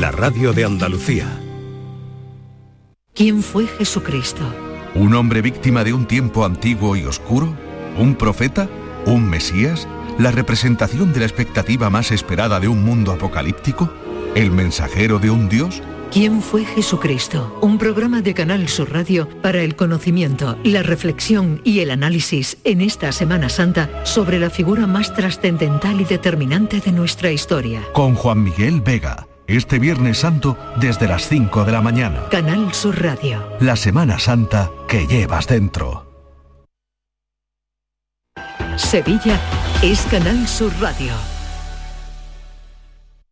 la radio de Andalucía. ¿Quién fue Jesucristo? ¿Un hombre víctima de un tiempo antiguo y oscuro? ¿Un profeta? ¿Un Mesías? ¿La representación de la expectativa más esperada de un mundo apocalíptico? ¿El mensajero de un Dios? ¿Quién fue Jesucristo? Un programa de Canal Sur Radio para el conocimiento, la reflexión y el análisis en esta Semana Santa sobre la figura más trascendental y determinante de nuestra historia. Con Juan Miguel Vega, este Viernes Santo desde las 5 de la mañana. Canal Sur Radio. La Semana Santa que llevas dentro. Sevilla es Canal Sur Radio.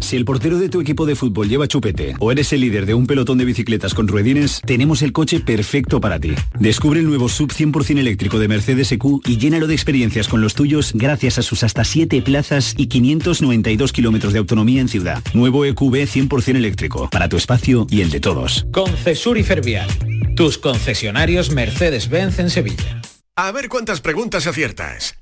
Si el portero de tu equipo de fútbol lleva chupete o eres el líder de un pelotón de bicicletas con ruedines, tenemos el coche perfecto para ti. Descubre el nuevo sub 100% eléctrico de Mercedes EQ y llénalo de experiencias con los tuyos gracias a sus hasta 7 plazas y 592 kilómetros de autonomía en ciudad. Nuevo EQB 100% eléctrico para tu espacio y el de todos. Concesur y Fervial, tus concesionarios Mercedes-Benz en Sevilla. A ver cuántas preguntas aciertas.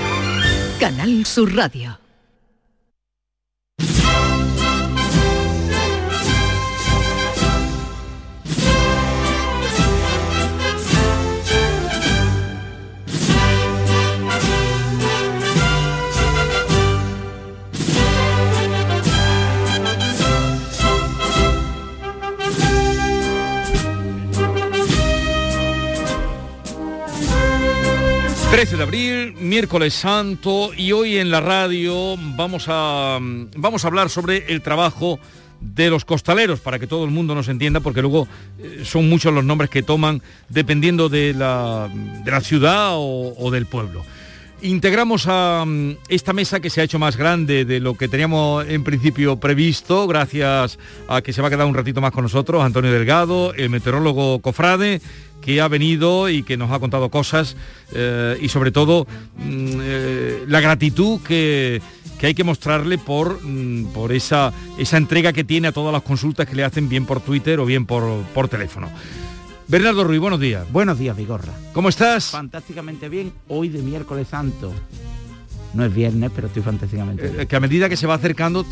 Canal Sur Radio. ...13 de abril, miércoles santo, y hoy en la radio vamos a, vamos a hablar sobre el trabajo de los costaleros, para que todo el mundo nos entienda, porque luego eh, son muchos los nombres que toman dependiendo de la, de la ciudad o, o del pueblo. Integramos a mm, esta mesa que se ha hecho más grande de lo que teníamos en principio previsto, gracias a que se va a quedar un ratito más con nosotros, Antonio Delgado, el meteorólogo Cofrade, que ha venido y que nos ha contado cosas eh, y sobre todo mm, eh, la gratitud que, que hay que mostrarle por, mm, por esa, esa entrega que tiene a todas las consultas que le hacen bien por Twitter o bien por, por teléfono. Bernardo Ruiz, buenos días. Buenos días, Vigorra. ¿Cómo estás? Fantásticamente bien. Hoy de miércoles santo. No es viernes, pero estoy fantásticamente bien. Eh, que a medida que se va acercando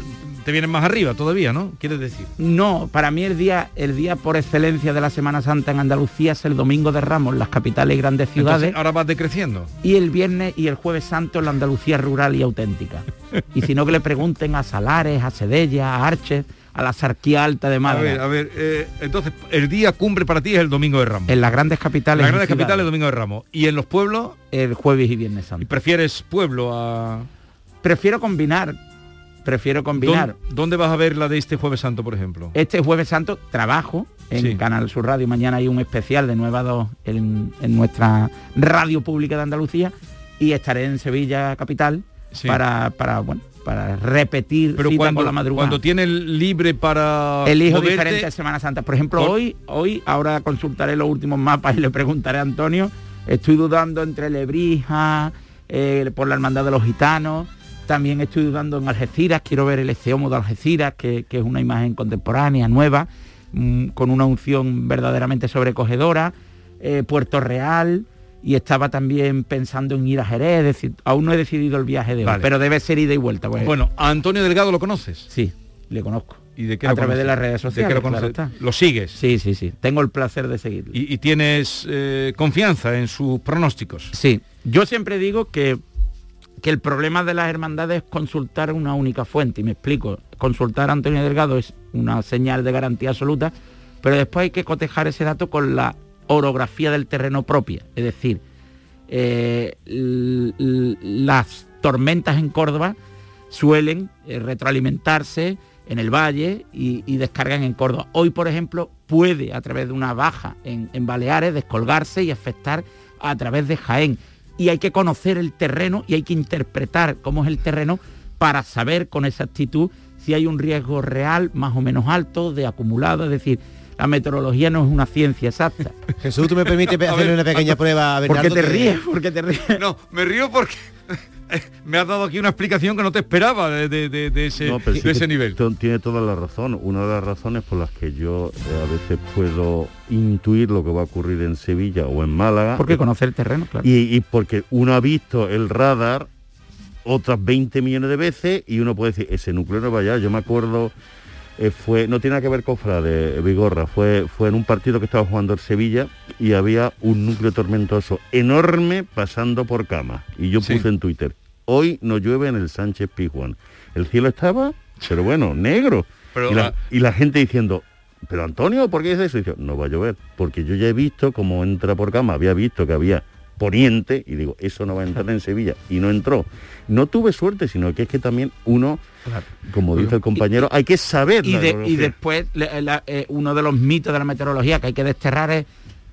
te vienen más arriba todavía, ¿no? ¿Quieres decir? No, para mí el día, el día por excelencia de la Semana Santa en Andalucía es el Domingo de Ramos, las capitales y grandes ciudades. Entonces, ahora vas decreciendo. Y el viernes y el jueves santo en la Andalucía rural y auténtica. y si no que le pregunten a Salares, a Sedella, a Arches, a la Sarquía Alta de Málaga. A ver, a ver, eh, entonces el día cumbre para ti es el Domingo de Ramos. En las grandes capitales. En las grandes capitales el Domingo de Ramos. ¿Y en los pueblos? El jueves y viernes santo. ¿Y prefieres pueblo a...? Prefiero combinar. Prefiero combinar. ¿Dónde, ¿Dónde vas a ver la de este jueves santo, por ejemplo? Este jueves santo trabajo en Sí. Canal Sur Radio. Mañana hay un especial de 9 a 2 en, en nuestra radio pública de Andalucía y estaré en Sevilla capital Sí. para, para, bueno, para repetir Pero cita cuando, con la madrugada. cuando tienes libre para Elijo moverte, diferentes Semanas Santas. Por ejemplo, Por- hoy, hoy, ahora consultaré los últimos mapas y le preguntaré a Antonio. Estoy dudando entre Lebrija, eh, por la Hermandad de los Gitanos. También estoy dudando en Algeciras. Quiero ver el Eceomo de Algeciras, que, que es una imagen contemporánea, nueva, mm, con una unción verdaderamente sobrecogedora. Eh, Puerto Real. Y estaba también pensando en ir a Jerez, es decir, aún no he decidido el viaje de hoy, Vale. pero debe ser ida y vuelta. pues. Bueno, ¿a Antonio Delgado lo conoces? Sí, le conozco. ¿Y de qué a lo través de las redes ¿De sociales. qué lo claro está. ¿Lo sigues? Sí, sí, sí. Tengo el placer de seguirlo. ¿Y, y tienes eh, confianza en sus pronósticos? Sí. Yo siempre digo que que el problema de las hermandades es consultar una única fuente. Y me explico, consultar a Antonio Delgado es una señal de garantía absoluta, pero después hay que cotejar ese dato con la orografía del terreno propia. Es decir, eh, las tormentas en Córdoba suelen eh, retroalimentarse en el valle y, descargan en Córdoba. Hoy, por ejemplo, puede a través de una baja en, en Baleares descolgarse y afectar a través de Jaén. Y hay que conocer el terreno y hay que interpretar cómo es el terreno para saber con exactitud si hay un riesgo real más o menos alto de acumulado, es decir, la meteorología no es una ciencia exacta. Jesús, ¿tú me permites hacerle una pequeña prueba a Bernardo? ¿Por qué te ríes? ¿Por qué te ríes? No, me río porque me has dado aquí una explicación que no te esperaba de, ese, nivel. Tiene toda la razón. Una de las razones por las que yo eh, a veces puedo intuir lo que va a ocurrir en Sevilla o en Málaga. Porque conocer el terreno, claro. Y, y porque uno ha visto el radar otras 20 millones de veces y uno puede decir, ese núcleo no va allá. Yo me acuerdo eh, fue, no tiene nada que ver con Frade Vigorra, fue, fue en un partido que estaba jugando el Sevilla y había un núcleo tormentoso enorme pasando por cama. Y yo puse en Twitter, hoy no llueve en el Sánchez Pizjuán. El cielo estaba, pero bueno, negro. y, la, gente diciendo, pero Antonio, ¿por qué es eso? Y no va a llover, porque yo ya he visto cómo entra por cama, había visto que había poniente y digo, eso no va a entrar en Sevilla. Y no entró. No tuve suerte, sino que es que también uno, como dice el compañero, hay que saber. Y, y después eh, uno de los mitos de la meteorología que hay que desterrar es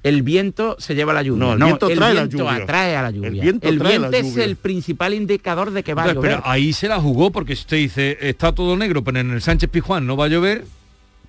el viento se lleva la lluvia. No, el viento, trae la lluvia. atrae a la lluvia. El viento, el viento es el principal indicador de que va a llover. Pero ahí se la jugó porque usted dice, está todo negro, pero en el Sánchez Pijuán no va a llover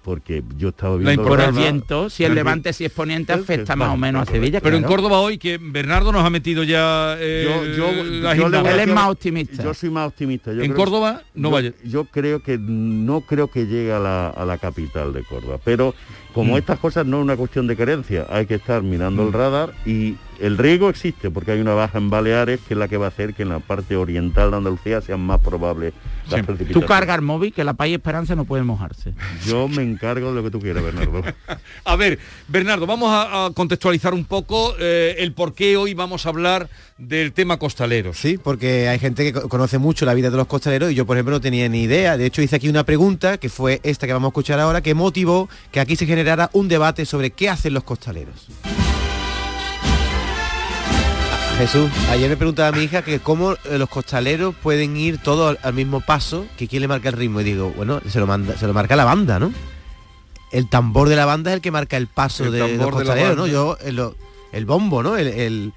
porque yo estaba viendo... Por el viento, si el levante, si es poniente, afecta más o menos a Sevilla. Pero en Córdoba hoy, que Bernardo nos ha metido ya eh, yo, Él es más optimista. Yo soy más optimista. en Córdoba no vaya. Yo creo que no creo que llegue a la, a la capital de Córdoba, pero como mm. estas cosas no es una cuestión de creencia, hay que estar mirando el mm. radar y el riesgo existe porque hay una baja en Baleares que es la que va a hacer que en la parte oriental de Andalucía sean más probables las precipitaciones. Tú cargas el móvil que la País Esperanza no puede mojarse. Yo me encargo de lo que tú quieras, Bernardo. a ver, Bernardo, vamos a, contextualizar un poco eh, el por qué hoy vamos a hablar del tema costalero. Sí, porque hay gente que conoce mucho la vida de los costaleros y yo, por ejemplo, no tenía ni idea. De hecho, hice aquí una pregunta, que fue esta que vamos a escuchar ahora, que motivó que aquí se genera un debate sobre qué hacen los costaleros. Jesús, ayer me preguntaba a mi hija que cómo eh, los costaleros pueden ir todos al mismo paso, que quién le marca el ritmo. Y digo, bueno, se lo, manda, se lo marca la banda, ¿no? El tambor de la banda es el que marca el paso de los costaleros, ¿no? Yo, el, el bombo, ¿no? el,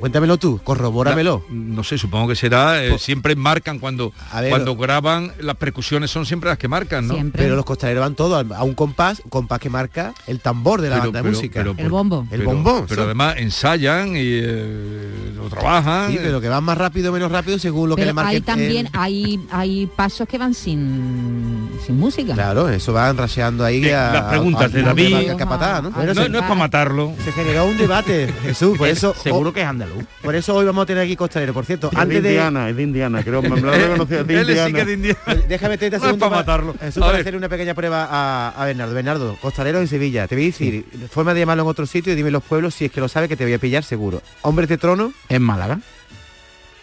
Cuéntamelo tú, corrobóramelo. no sé, supongo que será, eh, siempre marcan cuando, cuando graban, las percusiones son siempre las que marcan, ¿no? Pero los costaleros van todos a un compás, compás que marca el tambor de la banda de música. el bombo. El bombón. Pero además ensayan y eh, lo trabajan. Sí, pero que van más rápido o menos rápido según lo que le marca. Hay también, hay, hay pasos que van sin, sin música. Claro, eso van raseando ahí a, Las preguntas de David. ¿no? no, es para matarlo. Se generó un debate, Jesús, por eso... Seguro que es andaluz. Por eso hoy vamos a tener aquí costalero. Por cierto, es antes de Indiana, es de Indiana, creo. Me lo he conocido, de Indiana. de Indiana. Déjame 30 segundos para, matarlo. para hacer una pequeña prueba a, Bernardo. Bernardo, costalero en Sevilla. Te voy a decir, forma de llamarlo en otro sitio y dime los pueblos si es que lo sabes que te voy a pillar seguro. Hombres de trono. En Málaga.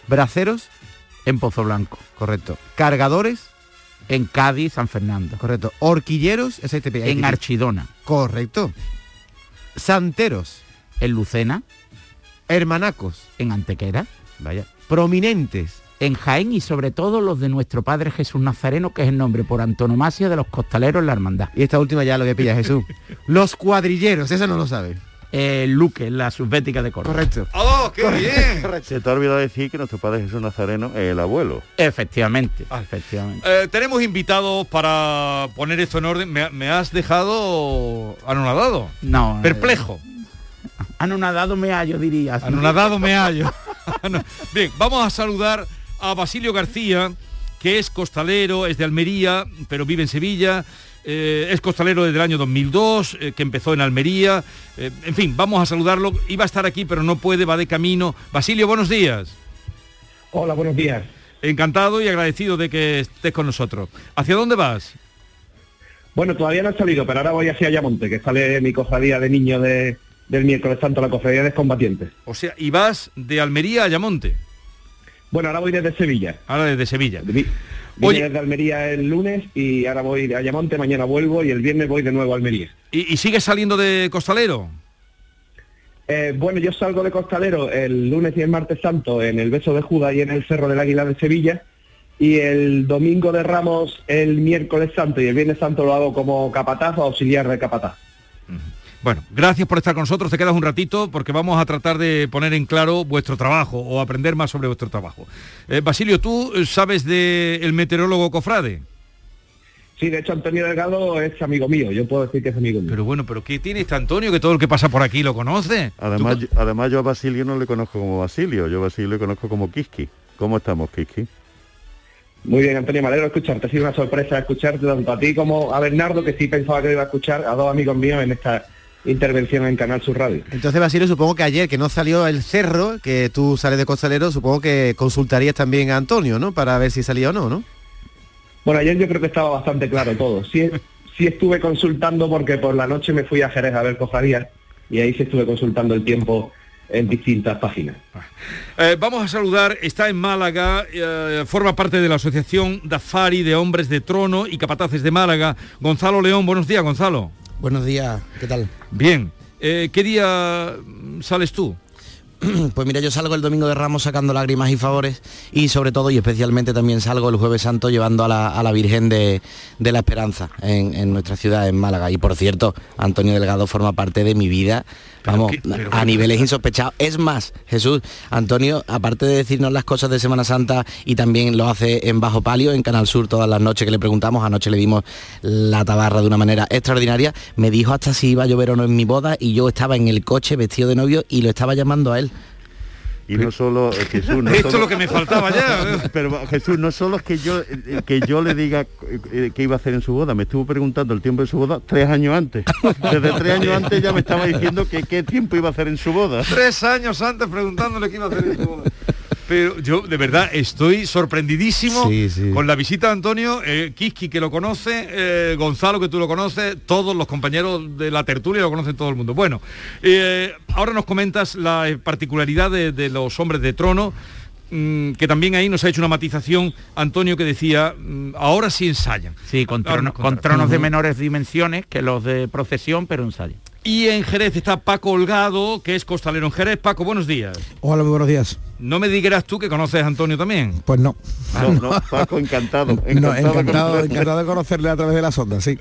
Braceros. En Pozo Blanco. Correcto. Cargadores. En Cádiz, San Fernando. Correcto. Horquilleros. Ese te en Archidona. Correcto. Santeros. En Lucena. Hermanacos. En Antequera. Vaya. Prominentes. En Jaén y sobre todo los de nuestro Padre Jesús Nazareno, que es el nombre por antonomasia de los costaleros en la hermandad. Y esta última ya lo que pilla Jesús. los cuadrilleros, eso no lo sabe. El Luque, la subbética de Córdoba. Correcto. ¡Oh, qué bien! Se te ha olvidado decir que nuestro Padre Jesús Nazareno es el abuelo. Efectivamente, ah. efectivamente. Eh, tenemos invitados para poner esto en orden. Me, has dejado anonadado. No. Perplejo. Anonadado me hallo, dirías. Anonadado me hallo. Bien, vamos a saludar a Basilio García, que es costalero, es de Almería, pero vive en Sevilla. Eh, es costalero desde el año 2002, eh, que empezó en Almería. Eh, en fin, vamos a saludarlo. Iba a estar aquí, pero no puede, va de camino. Basilio, buenos días. Hola, buenos días. Encantado y agradecido de que estés con nosotros. ¿Hacia dónde vas? Bueno, todavía no he salido, pero ahora voy hacia Ayamonte, que sale mi cofradía de niño de, del miércoles santo, la cofradía de combatientes. O sea, y vas de Almería a Ayamonte. Bueno, ahora voy desde Sevilla. Ahora desde Sevilla. Vine Oye- desde Almería el lunes y ahora voy a Ayamonte, mañana vuelvo y el viernes voy de nuevo a Almería. ¿Y, y sigues saliendo de costalero? Eh, bueno, yo salgo de Costalero el lunes y el martes santo en el Beso de Judas y en el Cerro del Águila de Sevilla. Y el domingo de Ramos, el miércoles santo y el viernes santo lo hago como capataz o auxiliar de capataz. Bueno, gracias por estar con nosotros. Te quedas un ratito porque vamos a tratar de poner en claro vuestro trabajo o aprender más sobre vuestro trabajo. Eh, Basilio, ¿tú sabes del meteorólogo Cofrade? Sí, de hecho Antonio Delgado es amigo mío, yo puedo decir que es amigo mío. Pero bueno, ¿pero qué tiene este Antonio que todo el que pasa por aquí lo conoce? Además, yo- además yo a Basilio no le conozco como Basilio, yo a Basilio le conozco como Kiski. ¿Cómo estamos, Kiski? Muy bien, Antonio, me alegro de escucharte. Ha sido una sorpresa escucharte tanto a ti como a Bernardo, que sí pensaba que lo iba a escuchar, a dos amigos míos en esta intervención en Canal Sur Radio. Entonces, Basilio, supongo que ayer que no salió el cerro, que tú sales de costalero, supongo que consultarías también a Antonio, ¿no? Para ver si salía o no, ¿no? Bueno, ayer yo creo que estaba bastante claro todo. Sí, sí estuve consultando porque por la noche me fui a Jerez a ver cofradías y ahí sí estuve consultando el tiempo en distintas páginas. Eh, vamos a saludar, está en Málaga, eh, forma parte de la Asociación Dafari de Hombres de Trono y Capataces de Málaga. Gonzalo León, buenos días, Gonzalo. Buenos días, ¿qué tal? Bien, eh, ¿qué día mm, sales tú? Pues mira, yo salgo el domingo de Ramos sacando lágrimas y favores y sobre todo y especialmente también salgo el jueves santo llevando a la, a la Virgen de, de la Esperanza en, en nuestra ciudad, en Málaga. Y por cierto, Antonio Delgado forma parte de mi vida, vamos, qué- a niveles insospechados. Es más, Jesús, Antonio, aparte de decirnos las cosas de Semana Santa y también lo hace en Bajo Palio, en Canal Sur todas las noches que le preguntamos, anoche le dimos la tabarra de una manera extraordinaria, me dijo hasta si iba a llover o no en mi boda y yo estaba en el coche vestido de novio y lo estaba llamando a él. Y no solo eh, Jesús, no Esto es lo que me faltaba ya. Pero Jesús, no solo es que yo eh, que yo le diga eh, qué iba a hacer en su boda, me estuvo preguntando el tiempo de su boda tres años antes. Desde tres años antes ya me estaba diciendo que qué tiempo iba a hacer en su boda. Tres años antes preguntándole qué iba a hacer en su boda. Pero yo de verdad estoy sorprendidísimo Sí, sí. con la visita de Antonio, eh, Kiski que lo conoce, eh, Gonzalo que tú lo conoces, todos los compañeros de la tertulia lo conocen todo el mundo. Bueno, eh, ahora nos comentas la eh, particularidad de, de los hombres de trono, mm, que también ahí nos ha hecho una matización Antonio que decía, mm, ahora sí ensayan. Sí, con con tronos de menores dimensiones que los de procesión, pero ensayo. Y en Jerez está Paco Holgado, que es costalero en Jerez. Paco, buenos días. Hola, muy buenos días. No me digas tú que conoces a Antonio también. Pues no. No, no, Paco, encantado. No, Encantado, de encantado, conocerle. encantado de conocerle a través de las ondas, sí.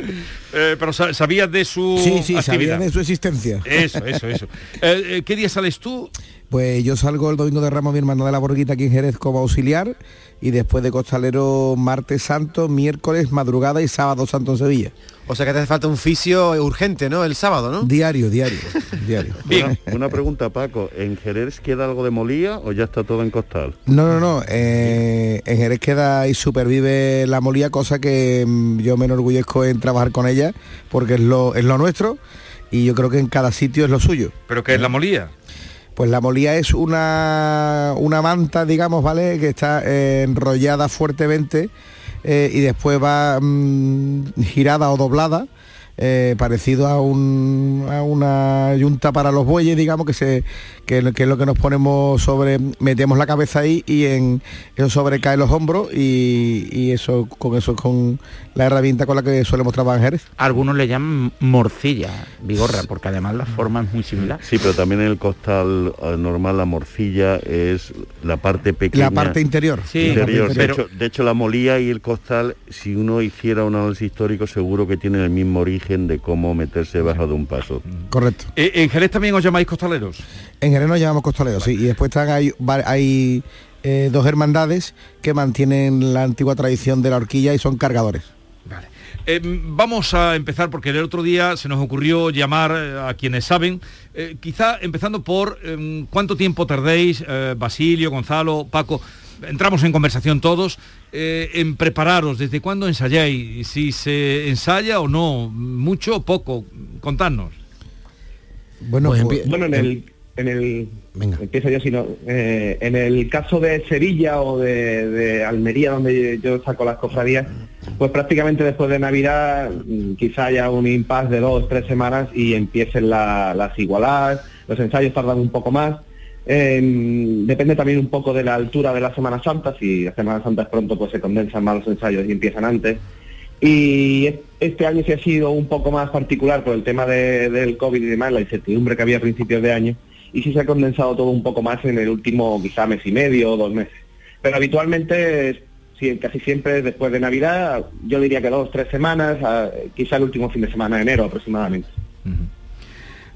Eh, pero sa- sabías de su Sí, sí, de su existencia. Eso, eso, eso. Eh, eh, ¿Qué día sales tú? Pues yo salgo el domingo de Ramos, mi hermana de la Borguita aquí en Jerez como auxiliar y después de Costalero martes santo, miércoles, madrugada y sábado santo en Sevilla. O sea que te hace falta un fisio urgente, ¿no? El sábado, ¿no? Diario, diario, diario. Una, una pregunta, Paco. ¿En Jerez queda algo de molía o ya está todo en costal? No, no, no. eh, en Jerez queda y supervive la molía, cosa que mm, yo me enorgullezco en trabajar con ella, porque es lo, es lo nuestro y yo creo que en cada sitio es lo suyo. ¿Pero qué es la molía? Pues la molía es una, una manta, digamos, ¿vale? Que está eh, enrollada fuertemente eh, y después va mm, girada o doblada, eh, parecido a, un- a una yunta para los bueyes, digamos, que, se, que, que es lo que nos ponemos sobre, metemos la cabeza ahí y en eso sobrecae los hombros y, y eso con eso es con la herramienta con la que solemos trabajar. Algunos le llaman morcilla, vigorra, porque además la forma es muy similar. Sí, pero también en el costal eh, normal la morcilla es la parte pequeña. La parte interior. Sí, interior. de, hecho, de hecho, la molía y el costal, si uno hiciera un análisis histórico, seguro que tienen el mismo origen de cómo meterse bajo de un paso. Correcto. Eh, ¿En Jerez también os llamáis costaleros? En Jerez nos llamamos costaleros, sí. Y después están, hay, eh, dos hermandades que mantienen la antigua tradición de la horquilla y son cargadores. Eh, vamos a empezar porque el otro día se nos ocurrió llamar a quienes saben, eh, quizá empezando por eh, cuánto tiempo tardéis, eh, Basilio, Gonzalo, Paco, entramos en conversación todos, eh, en prepararos, ¿desde cuándo ensayáis? Si se ensaya o no, mucho o poco, contadnos. Bueno, Pues pues- Bueno, en el, en el Venga. empiezo yo si no, eh, en el caso de Sevilla o de, de Almería donde yo saco las cofradías, pues prácticamente después de Navidad mm, quizá haya un impasse de dos, tres semanas y empiecen la- las igualadas, los ensayos tardan un poco más. Em, depende también un poco de la altura de la Semana Santa, si la Semana Santa es pronto pues se condensan más los ensayos y empiezan antes. Y este año sí ha sido un poco más particular por el tema de- del COVID y demás, la incertidumbre que había a principios de año, y sí se ha condensado todo un poco más en el último quizá mes y medio o dos meses. Pero habitualmente, casi siempre después de Navidad, yo diría que dos, tres semanas, quizá el último fin de semana de enero aproximadamente.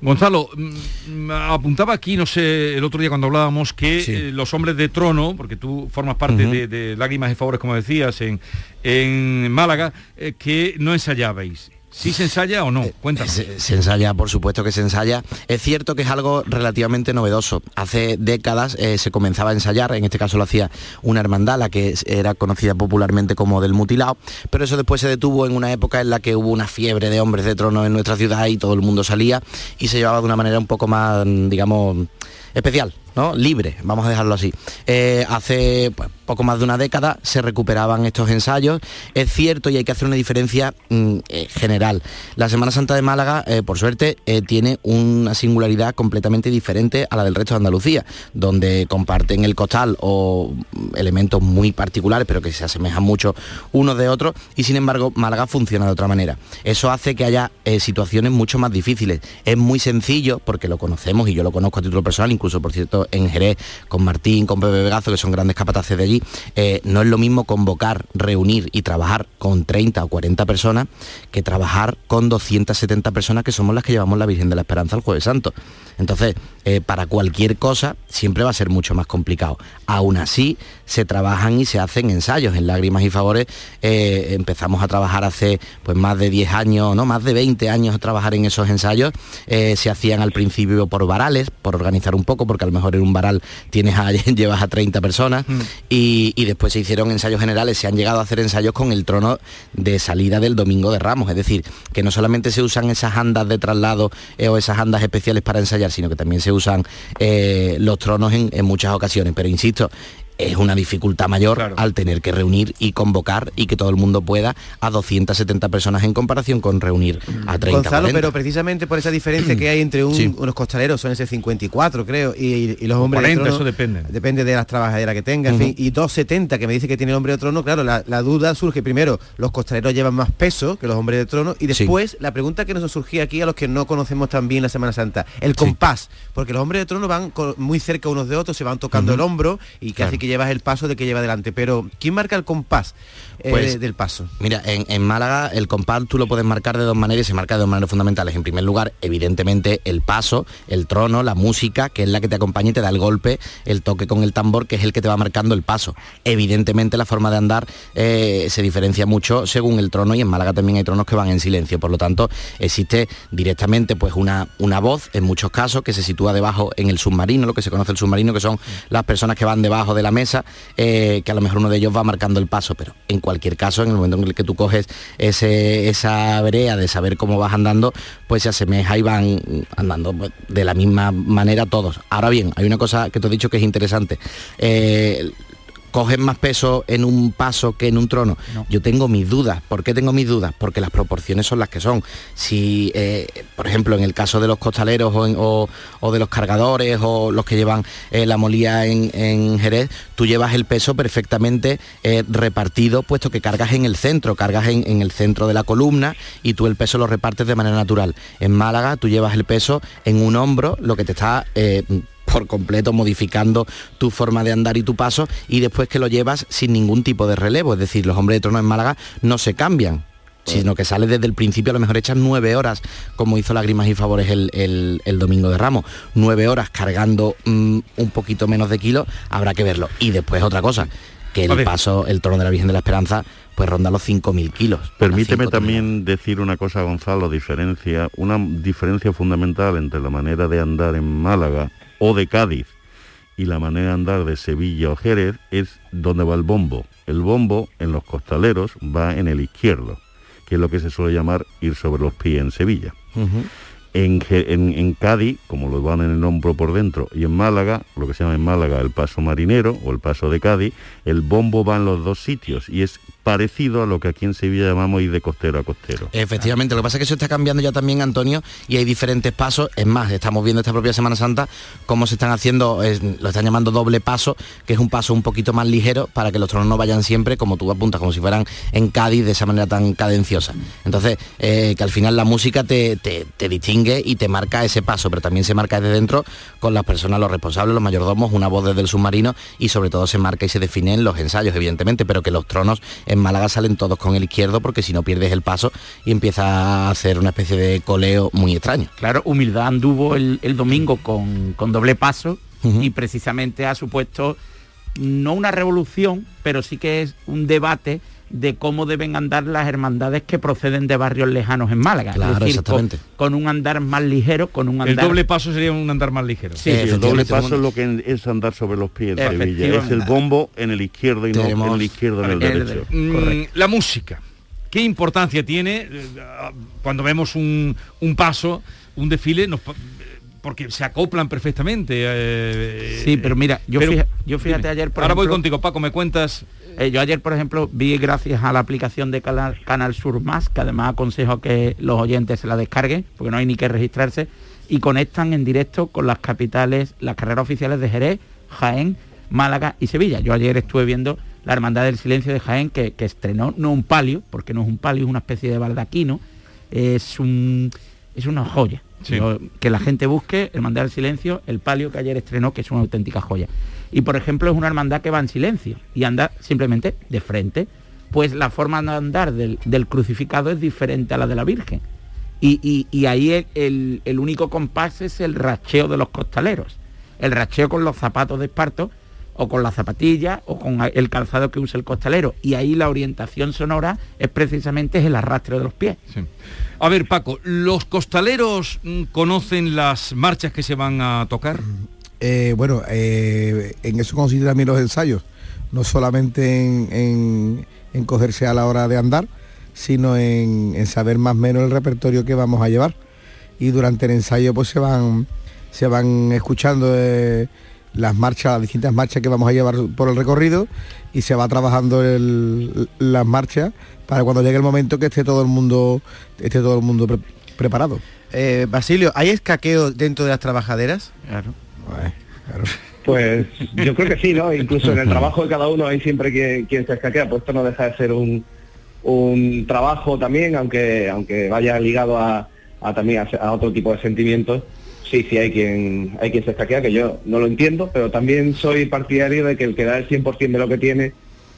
Gonzalo, mm, apuntaba aquí, no sé, el otro día cuando hablábamos, que eh, los hombres de trono, porque tú formas parte de Lágrimas y Favores, como decías, en, en Málaga, eh, que no ensayabais. ¿Sí se ensaya o no? Cuéntanos. Se, se ensaya, por supuesto que se ensaya. Es cierto que es algo relativamente novedoso. Hace décadas eh, se comenzaba a ensayar, en este caso lo hacía una hermandad, la que era conocida popularmente como del mutilado, pero eso después se detuvo en una época en la que hubo una fiebre de hombres de trono en nuestra ciudad y todo el mundo salía y se llevaba de una manera un poco más, digamos, especial. ¿No? libre, vamos a dejarlo así. Eh, hace pues, poco más de una década se recuperaban estos ensayos. Es cierto y hay que hacer una diferencia mm, eh, general. La Semana Santa de Málaga, eh, por suerte, tiene una singularidad completamente diferente a la del resto de Andalucía, donde comparten el costal o mm, elementos muy particulares, pero que se asemejan mucho unos de otros, y sin embargo Málaga funciona de otra manera. Eso hace que haya situaciones mucho más difíciles. Es muy sencillo, porque lo conocemos y yo lo conozco a título personal, incluso por cierto en Jerez, con Martín, con Pepe Vegazo, que son grandes capataces de allí, eh, no es lo mismo convocar, reunir y trabajar con 30 o 40 personas que trabajar con 270 personas que somos las que llevamos la Virgen de la Esperanza el Jueves Santo. Entonces, eh, para cualquier cosa siempre va a ser mucho más complicado. Aún así, se trabajan y se hacen ensayos en lágrimas y favores. eh, empezamos a trabajar hace pues más de 10 años, no, más de 20 años a trabajar en esos ensayos. Se hacían al principio por varales, por organizar un poco, porque a lo mejor en un varal tienes a, llevas a 30 personas. Y, y después se hicieron ensayos generales, se han llegado a hacer ensayos con el trono de salida del Domingo de Ramos. Es decir, que no solamente se usan esas andas de traslado eh, o esas andas especiales para ensayar, sino que también se usan eh, los tronos en, en muchas ocasiones. Pero insisto, es una dificultad mayor al tener que reunir y convocar y que todo el mundo pueda a 270 personas en comparación con reunir a 30 Gonzalo, 40. pero precisamente por esa diferencia que hay entre un- Sí. unos costaleros, son ese 54 creo, y, los hombres 40, de trono, eso depende. Depende de las trabajaderas que tenga, en Ujú. fin, y 270 que me dice que tiene el hombre de trono, claro, la, la duda surge primero, los costaleros llevan más peso que los hombres de trono, y Sí. después la pregunta que nos surgía aquí a los que no conocemos tan bien la Semana Santa, el compás, porque los hombres de trono van muy cerca unos de otros, se van tocando el hombro y casi Claro. que llevas el paso de que lleva adelante, pero ¿quién marca el compás eh, Pues, del paso? Mira, en, en Málaga el compás tú lo puedes marcar de dos maneras y se marca de dos maneras fundamentales. En primer lugar, evidentemente, el paso, el trono, la música, que es la que te acompaña y te da el golpe, el toque con el tambor, que es el que te va marcando el paso. Evidentemente la forma de andar eh, se diferencia mucho según el trono y en Málaga también hay tronos que van en silencio. Por lo tanto, existe directamente pues una, una voz, en muchos casos, que se sitúa debajo en el submarino, lo que se conoce el submarino, que son las personas que van debajo de la mesa, eh, que a lo mejor uno de ellos va marcando el paso, pero en cualquier caso, en el momento en el que tú coges ese, esa brea de saber cómo vas andando, pues se asemeja y van andando de la misma manera todos. Ahora bien, hay una cosa que te he dicho que es interesante. Eh, cogen más peso en un paso que en un trono. Yo tengo mis dudas. ¿Por qué tengo mis dudas? Porque las proporciones son las que son. Si, eh, por ejemplo, en el caso de los costaleros o, en- o- o de los cargadores o los que llevan eh, la molía en, en Jerez, tú llevas el peso perfectamente eh, repartido, puesto que cargas en el centro, cargas en, en el centro de la columna y tú el peso lo repartes de manera natural. En Málaga tú llevas el peso en un hombro, lo que te está... por completo modificando tu forma de andar y tu paso y después que lo llevas sin ningún tipo de relevo, es decir, los hombres de trono en Málaga no se cambian sino que sale desde el principio, a lo mejor echas nueve horas, como hizo Lágrimas y Favores el, el- el domingo de Ramos, nueve horas cargando mm, un poquito menos de kilos, habrá que verlo. Y después otra cosa, que el paso, el trono de la Virgen de la Esperanza, pues ronda los 5.000 kilos. Permíteme también decir una cosa, Gonzalo, diferencia, una diferencia fundamental entre la manera de andar en Málaga o de Cádiz y la manera de andar de Sevilla o Jerez es donde va el bombo. El bombo en los costaleros va en el izquierdo, que es lo que se suele llamar ir sobre los pies en Sevilla. En, en Cádiz, como lo van en el hombro por dentro, y en Málaga, lo que se llama en Málaga el paso marinero o el paso de Cádiz, el bombo va en los dos sitios y es parecido a lo que aquí en Sevilla llamamos ir de costero a costero. Efectivamente, lo que pasa es que eso está cambiando ya también, Antonio, y hay diferentes pasos. Es más, estamos viendo esta propia Semana Santa cómo se están haciendo, lo están llamando doble paso, que es un paso un poquito más ligero para que los tronos no vayan siempre, como tú apuntas, como si fueran en Cádiz de esa manera tan cadenciosa. Entonces, eh, que al final la música te, te- te distingue y te marca ese paso, pero también se marca desde dentro con las personas, los responsables, los mayordomos, una voz desde el submarino y sobre todo se marca y se define en los ensayos, evidentemente, pero que los tronos en Málaga salen todos con el izquierdo porque si no pierdes el paso y empieza a hacer una especie de coleo muy extraño. Claro, Humildad anduvo el, el domingo con, con doble paso y precisamente ha supuesto no una revolución, pero sí que es un debate de cómo deben andar las hermandades que proceden de barrios lejanos en Málaga. Es Claro, decir, exactamente. Con, con un andar más ligero, con un El andar... doble paso sería un andar más ligero. Sí, el doble paso es lo que es andar sobre los pies en Sevilla. Es el bombo en el izquierdo y no en el izquierdo en el derecho. Mm, la música. ¿Qué importancia tiene eh, cuando vemos un, un paso, un desfile? nos porque se acoplan perfectamente. eh, Sí, pero mira, yo, pero- fija- yo fíjate dime. ayer, por Ahora voy contigo, Paco, me cuentas... Eh, yo ayer, por ejemplo, vi gracias a la aplicación de Canal, Sur Más, que además aconsejo que los oyentes se la descarguen, porque no hay ni que registrarse, y conectan en directo con las capitales, las carreras oficiales de Jerez, Jaén, Málaga y Sevilla. Yo ayer estuve viendo la Hermandad del Silencio de Jaén, que, que estrenó no un palio, porque no es un palio, es una especie de baldaquino, es un es una joya. Que la gente busque Hermandad del Silencio, el palio que ayer estrenó, que es una auténtica joya. Y por ejemplo es una hermandad que va en silencio y anda simplemente de frente. Pues la forma de andar del, del crucificado es diferente a la de la Virgen. Y, y- y ahí el, el- el único compás es el racheo de los costaleros. El racheo con los zapatos de esparto o con la zapatilla o con el calzado que usa el costalero. Y ahí la orientación sonora es precisamente el arrastre de los pies. A ver, Paco, ¿los costaleros mm, conocen las marchas que se van a tocar? Eh, bueno, eh, en eso consisten también los ensayos, no solamente en, en- en cogerse a la hora de andar, sino en, en saber más o menos el repertorio que vamos a llevar. Y durante el ensayo pues se van, se van escuchando eh, las marchas, las distintas marchas que vamos a llevar por el recorrido y se va trabajando el- las marchas para cuando llegue el momento que esté todo el mundo, esté todo el mundo pre- preparado. Eh, Basilio, ¿hay escaqueo dentro de las trabajaderas? Claro. Pues yo creo que sí, ¿no? Incluso en el trabajo de cada uno hay siempre quien, quien se escaquea, pues esto no deja de ser un, un trabajo también, aunque aunque vaya ligado a, a también a, a otro tipo de sentimientos. Sí, sí hay quien hay quien se escaquea, que yo no lo entiendo, pero también soy partidario de que el que da el 100% de lo que tiene,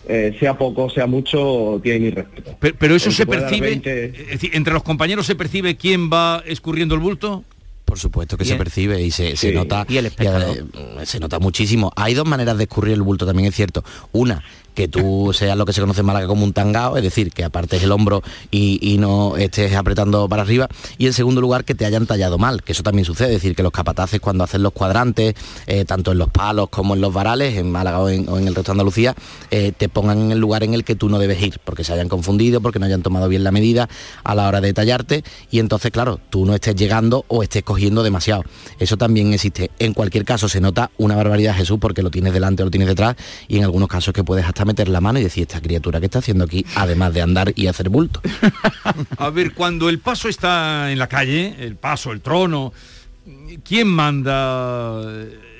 eh, sea poco, sea mucho, tiene mi respeto. Pero, pero eso El se percibe, 20 es decir, entre los compañeros se percibe quién va escurriendo el bulto. Por supuesto que se el- percibe y se, nota Y el espectador. eh, se nota muchísimo. Hay dos maneras de escurrir el bulto, también es cierto. Una, que tú seas lo que se conoce en Málaga como un tangao, es decir, que apartes el hombro y, no estés apretando para arriba. Y en segundo lugar, que te hayan tallado mal, que eso también sucede, es decir, que los capataces cuando hacen los cuadrantes, eh, tanto en los palos como en los varales, en Málaga o en, o en el resto de Andalucía, eh, te pongan en el lugar en el que tú no debes ir, porque se hayan confundido, porque no hayan tomado bien la medida a la hora de tallarte y entonces, claro, tú no estés llegando o estés cogiendo demasiado. Eso también existe. En cualquier caso se nota una barbaridad Jesús porque lo tienes delante o lo tienes detrás y en algunos casos que puedes hasta meter la mano y decir esta criatura que está haciendo aquí, además de andar y hacer bulto. A ver, cuando el paso está en la calle, el paso, el trono, ¿quién manda?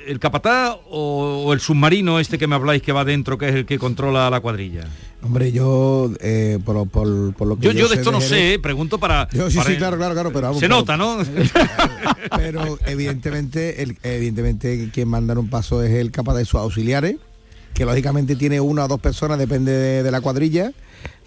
¿El capataz o, o el submarino este que me habláis que va dentro, que es el que controla la cuadrilla? Hombre, yo eh, por, por- por lo que Yo, yo de sé esto no Jerez- sé, eh, pregunto para... Yo sí, para- sí, claro, claro, claro, pero vamos, Se pero- nota, ¿no? pero evidentemente el, evidentemente quien manda en un paso es el capaz de sus auxiliares que lógicamente tiene una o dos personas depende de, la cuadrilla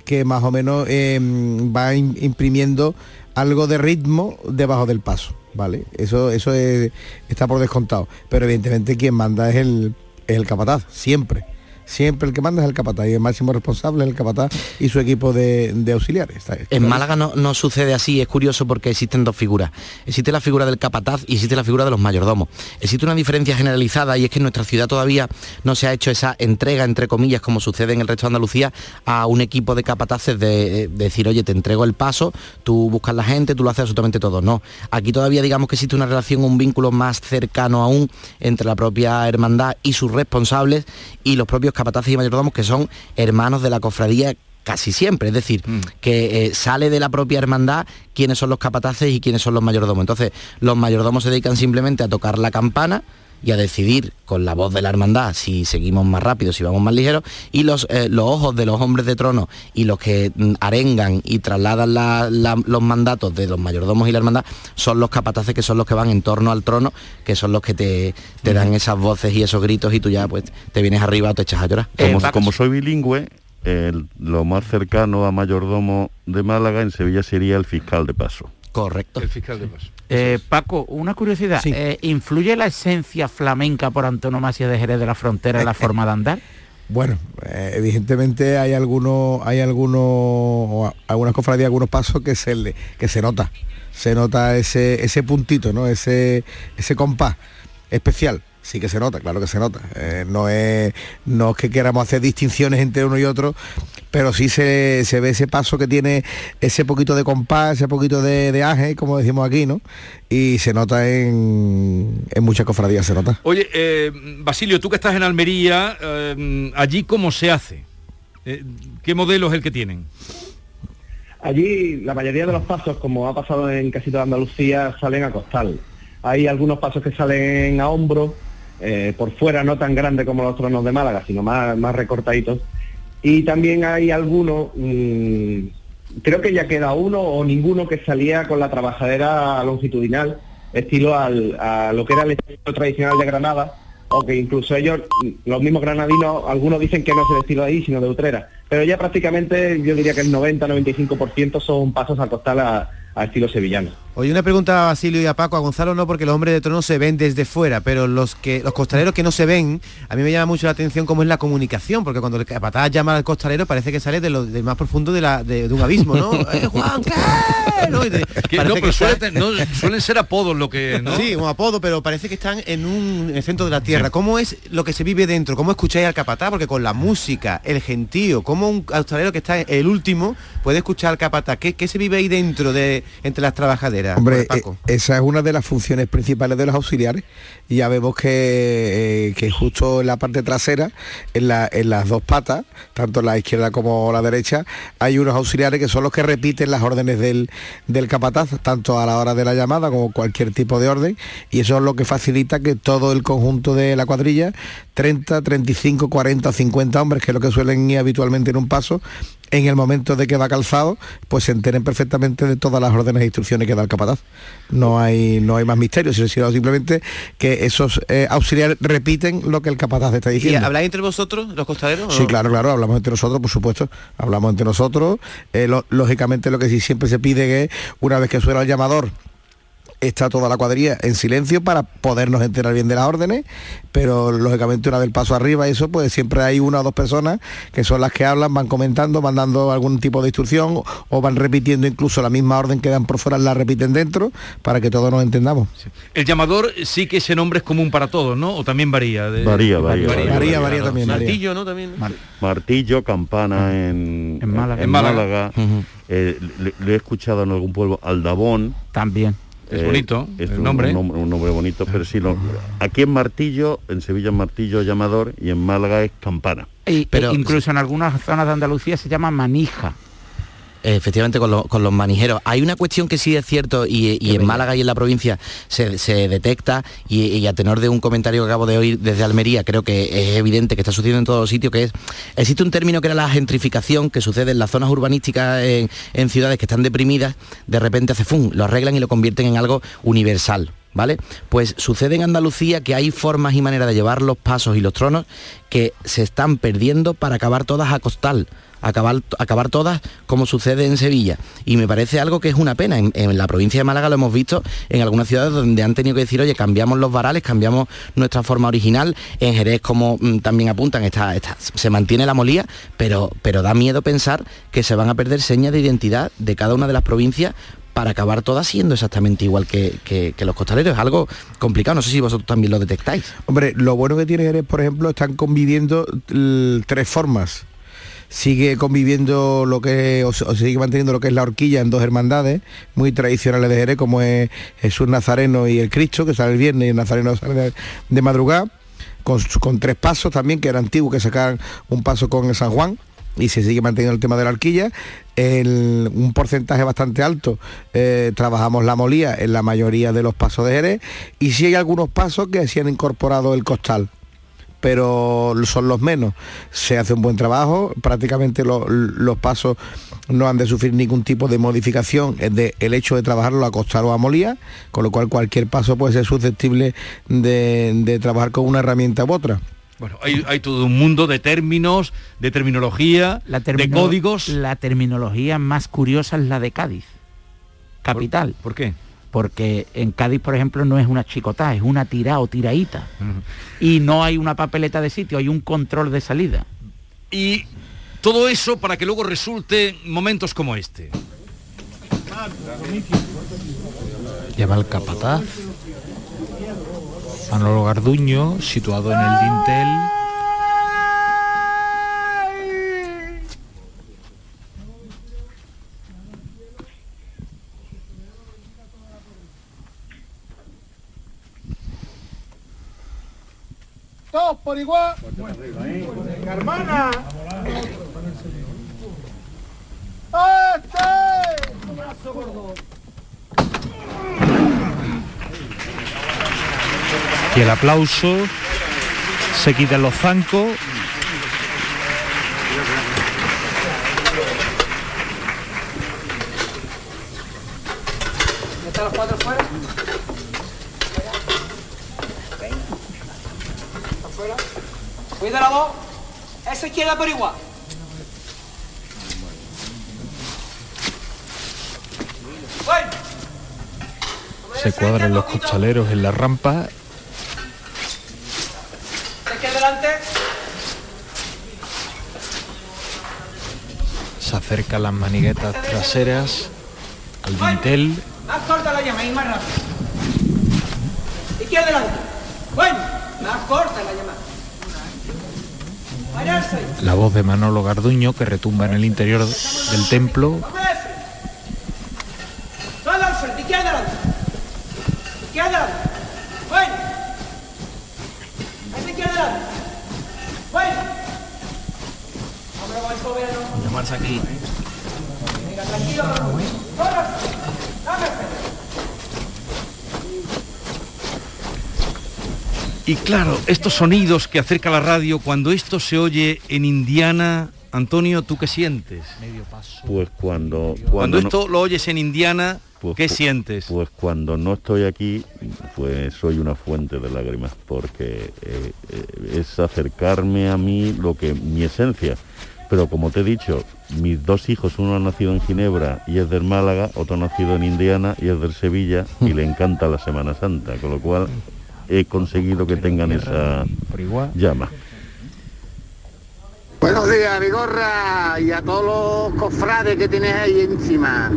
que más o menos eh, va im- imprimiendo algo de ritmo debajo del paso vale eso eso es- está por descontado. Pero evidentemente quien manda es el es el capataz siempre siempre el que manda es el capataz y el máximo responsable es el capataz y su equipo de, de auxiliares En Málaga no, no sucede así, es curioso porque existen dos figuras. Existe la figura del capataz y existe la figura de los mayordomos. Existe una diferencia generalizada y es que en nuestra ciudad todavía no se ha hecho esa entrega, entre comillas, como sucede en el resto de Andalucía, a un equipo de capataces de, eh, decir, oye, te entrego el paso, tú buscas la gente, tú lo haces absolutamente todo. No, aquí todavía digamos que existe una relación, un vínculo más cercano aún entre la propia hermandad y sus responsables y los propios capataces y mayordomos que son hermanos de la cofradía casi siempre, es decir, que eh, sale de la propia hermandad quiénes son los capataces y quiénes son los mayordomos. Entonces, los mayordomos se dedican simplemente a tocar la campana, y a decidir con la voz de la hermandad si seguimos más rápido, si vamos más ligeros, y los, eh, los ojos de los hombres de trono y los que mm, arengan y trasladan la- la- los mandatos de los mayordomos y la hermandad son los capataces que son los que van en torno al trono, que son los que te, te dan esas voces y esos gritos y tú ya pues te vienes arriba o te echas a llorar. Como, como soy bilingüe, el- lo más cercano a mayordomo de Málaga en Sevilla sería el fiscal de paso. Correcto. El fiscal de paso. Eh, Paco, una curiosidad. eh, ¿Influye la esencia flamenca por antonomasia de Jerez de la Frontera en la forma de andar? Bueno, eh, evidentemente hay algunos, hay algunos, algunas cofradías, algunos pasos que se le, que se nota, se nota ese, ese puntito, ¿no? Ese, ese compás especial. Sí que se nota, claro que se nota. Eh, no es no es que queramos hacer distinciones entre uno y otro, pero sí se, se ve ese paso que tiene ese poquito de compás, ese poquito de, de aje, como decimos aquí, ¿no? Y se nota en, en muchas cofradías, se nota. Oye, eh, Basilio, tú que estás en Almería, eh, allí cómo se hace? Eh, ¿Qué modelo es el que tienen? Allí la mayoría de los pasos, como ha pasado en casi toda Andalucía, salen a costal. Hay algunos pasos que salen a hombro, eh, por fuera no tan grande como los tronos de Málaga, sino más, más recortaditos. Y también hay algunos, mm, creo que ya queda uno o ninguno que salía con la trabajadera longitudinal, estilo al- a lo que era el estilo tradicional de Granada, o que incluso ellos, mm, los mismos granadinos, algunos dicen que no es el estilo de ahí, sino de Utrera. Pero ya prácticamente yo diría que el 90-95% son pasos a costal a, a estilo sevillano. Oye, una pregunta a Basilio y a Paco, a Gonzalo no, porque los hombres de trono se ven desde fuera, pero los que los costaleros que no se ven, a mí me llama mucho la atención cómo es la comunicación, porque cuando el capataz llama al costalero parece que sale de lo del más profundo de, la, de, de un abismo, ¿no? ¡Eh, Juan, ¿qué? ¿No? Y te- Que parece no, que pero suele está- ten- no, suelen ser apodos lo que... ¿no? Sí, un apodo, pero parece que están en un en el centro de la tierra. ¿Cómo es lo que se vive dentro? ¿Cómo escucháis al capataz? Porque con la música, el gentío, ¿cómo un costalero que está el último puede escuchar al capataz? ¿Qué, qué se vive ahí dentro de entre las trabajaderas? Hombre, Paco? eh, esa es una de las funciones principales de los auxiliares. Ya vemos que, eh, que justo en la parte trasera, en, la- en las dos patas, tanto la izquierda como la derecha, hay unos auxiliares que son los que repiten las órdenes del, del capataz, tanto a la hora de la llamada como cualquier tipo de orden. Y eso es lo que facilita que todo el conjunto de la cuadrilla, 30, 35, 40 o 50 hombres, que es lo que suelen ir habitualmente en un paso, en el momento de que va calzado, pues se enteren perfectamente de todas las órdenes e instrucciones que da el capataz. No hay, no hay más misterio, sino simplemente que esos eh, auxiliares repiten lo que el capataz está ¿Y diciendo. habláis entre vosotros, los costaleros? o Sí, no? claro, claro, hablamos entre nosotros, por supuesto, hablamos entre nosotros. Eh, lo- lógicamente lo que sí siempre se pide que una vez que suena el llamador, está toda la cuadrilla en silencio para podernos enterar bien de las órdenes, pero lógicamente una vez el paso arriba, eso pues siempre hay una o dos personas que son las que hablan, van comentando, van dando algún tipo de instrucción o, van repitiendo incluso la misma orden que dan por fuera, la repiten dentro para que todos nos entendamos. El llamador sí que ese nombre es común para todos, ¿no? O también varía. de- Varía, varía, varía, Varía, varía también, varía. Martillo, ¿no? También. Martillo, campana en, En Málaga. en En Málaga. Eh, le, le he escuchado en algún pueblo Aldabón. También. Es bonito, es el un nombre. nombre. Un nombre bonito, pero sí, lo- aquí en Martillo, en Sevilla es Martillo llamador y en Málaga es campana. Y- Pero- e incluso en algunas zonas de Andalucía se llama manija. Efectivamente, con, lo- con los manijeros. Hay una cuestión que sí es cierto y, y en Málaga y en la provincia se, se detecta y, y a tenor de un comentario que acabo de oír desde Almería, creo que es evidente que está sucediendo en todos los sitios, que es, existe un término que era la gentrificación que sucede en las zonas urbanísticas en, en ciudades que están deprimidas, de repente hace fum, lo arreglan y lo convierten en algo universal. ¿Vale? Pues sucede en Andalucía que hay formas y maneras de llevar los pasos y los tronos que se están perdiendo para acabar todas a costal acabar, acabar todas como sucede en Sevilla. Y me parece algo que es una pena. En, la provincia de Málaga lo hemos visto en algunas ciudades donde han tenido que decir, oye, cambiamos los varales, cambiamos nuestra forma original. En Jerez, como mm, también apuntan, está, está- se mantiene la molía, pero, pero da miedo pensar que se van a perder señas de identidad de cada una de las provincias para acabar todas siendo exactamente igual que, que- que los costaleros. Es algo complicado, no sé si vosotros también lo detectáis. Hombre, lo bueno que tiene Jerez, por ejemplo, están conviviendo tres formas. Sigue conviviendo lo que, o, se- sigue manteniendo lo que es la horquilla en dos hermandades muy tradicionales de Jerez, como es Jesús Nazareno y el Cristo, que sale el viernes y el Nazareno sale de, madrugada, con, tres pasos también, que era antiguo, que sacaban un paso con el San Juan, y se sigue manteniendo el tema de la horquilla. El- un porcentaje bastante alto eh, trabajamos la molía en la mayoría de los pasos de Jerez y sí hay algunos pasos que sí han incorporado el costal pero son los menos. Se hace un buen trabajo, prácticamente lo- los pasos no han de sufrir ningún tipo de modificación es de el hecho de trabajarlo a costal o a molía, con lo cual cualquier paso puede ser susceptible de, de trabajar con una herramienta u otra. Bueno, hay, hay todo un mundo de términos, de terminología, de termino- códigos. La terminología más curiosa es la de Cádiz, capital. ¿Por, qué? Porque en Cádiz, por ejemplo, no es una chicotá, es una tira o tiraíta. Y no hay una papeleta de sitio, hay un control de salida. Y todo eso para que luego resulte momentos como este. Lleva el capataz. Manolo Garduño, situado en el dintel. Todos por igual. Hermana. ¡Este! Brazo gordo. Y el aplauso. Se quitan los zancos. ¿Están los cuatro fuera? Afuera. Izquierda por igual. Bueno. Se cuadran los costaleros en la rampa. Se acercan las maniguetas traseras al dintel. Más corta la llama y más rápido. Izquierda adelante. Bueno. Más corta la llama. La voz de Manolo Garduño que retumba en el interior del templo. Al frente. Izquierda adelante. Izquierda adelante. Bueno. Esa izquierda adelante. Bueno. Hombre, buen gobierno. Llamarse aquí. Venga, tranquilo. Corra. Dame frente. Y claro, estos sonidos que acerca la radio, cuando esto se oye en Indiana, Antonio, ¿tú qué sientes? Pues cuando... Cuando no- esto lo oyes en Indiana, Pues ¿qué sientes? Pues cuando no estoy aquí, pues soy una fuente de lágrimas, porque eh, eh, es acercarme a mí lo que mi esencia. Pero como te he dicho, mis dos hijos, uno ha nacido en Ginebra y es del Málaga, otro ha nacido en Indiana y es del Sevilla y le encanta la Semana Santa, con lo cual he conseguido que tengan esa llama. Buenos días, Vigorra, y a todos los cofrades que tienes ahí encima.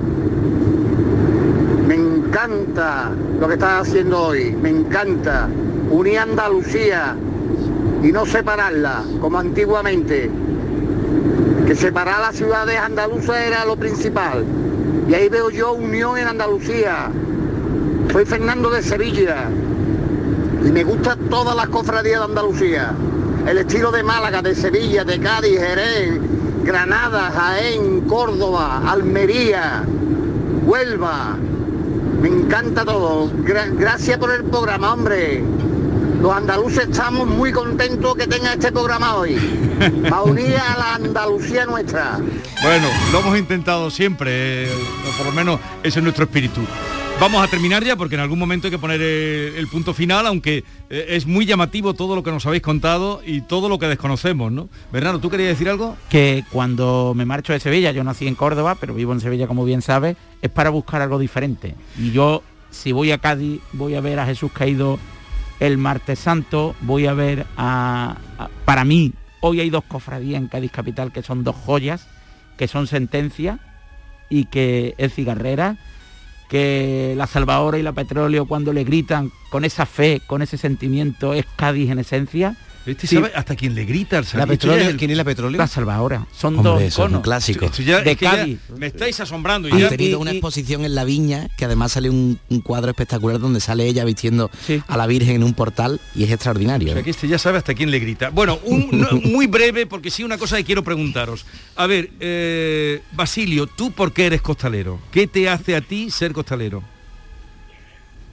Me encanta lo que estás haciendo hoy, me encanta. Unir Andalucía y no separarla, como antiguamente. Que separar las ciudades andaluzas era lo principal. Y ahí veo yo unión en Andalucía. Soy Fernando de Sevilla y me gustan todas las cofradías de Andalucía. El estilo de Málaga, de Sevilla, de Cádiz, Jerez, Granada, Jaén, Córdoba, Almería, Huelva. Me encanta todo. Gra- gracias por el programa, hombre. Los andaluces estamos muy contentos que tenga este programa hoy. Para unir a la Andalucía nuestra. Bueno, lo hemos intentado siempre, eh, o por lo menos ese es nuestro espíritu. Vamos a terminar ya porque en algún momento hay que poner eh, el punto final, aunque eh, es muy llamativo todo lo que nos habéis contado y todo lo que desconocemos, ¿no? Bernardo, ¿tú querías decir algo? que cuando me marcho de Sevilla, yo nací en Córdoba, pero vivo en Sevilla como bien sabes, es para buscar algo diferente. Y yo, si voy a Cádiz, voy a ver a Jesús caído el martes santo, voy a ver a, a- para mí, hoy hay dos cofradías en Cádiz Capital que son dos joyas, que son sentencia y que es cigarrera, que la Salvadora y la Petróleo cuando le gritan con esa fe, con ese sentimiento, es Cádiz en esencia. Este Sí. sabe hasta quién le grita al. La petróleo, es el- ¿Quién es la petróleo? La salvadora. Son Hombre, dos eso es un iconos. clásico. Esto ya- De es que ya Cádiz. me estáis asombrando. y Han ya- tenido y- una y- exposición en la viña que además sale un, un cuadro espectacular donde sale ella vistiendo Sí. a la Virgen en un portal y es extraordinario. O sea, ¿eh? que este ya sabe hasta quién le grita. Bueno, un- no, muy breve, porque sí, una cosa que quiero preguntaros. A ver, eh, Basilio, ¿tú por qué eres costalero? ¿Qué te hace a ti ser costalero?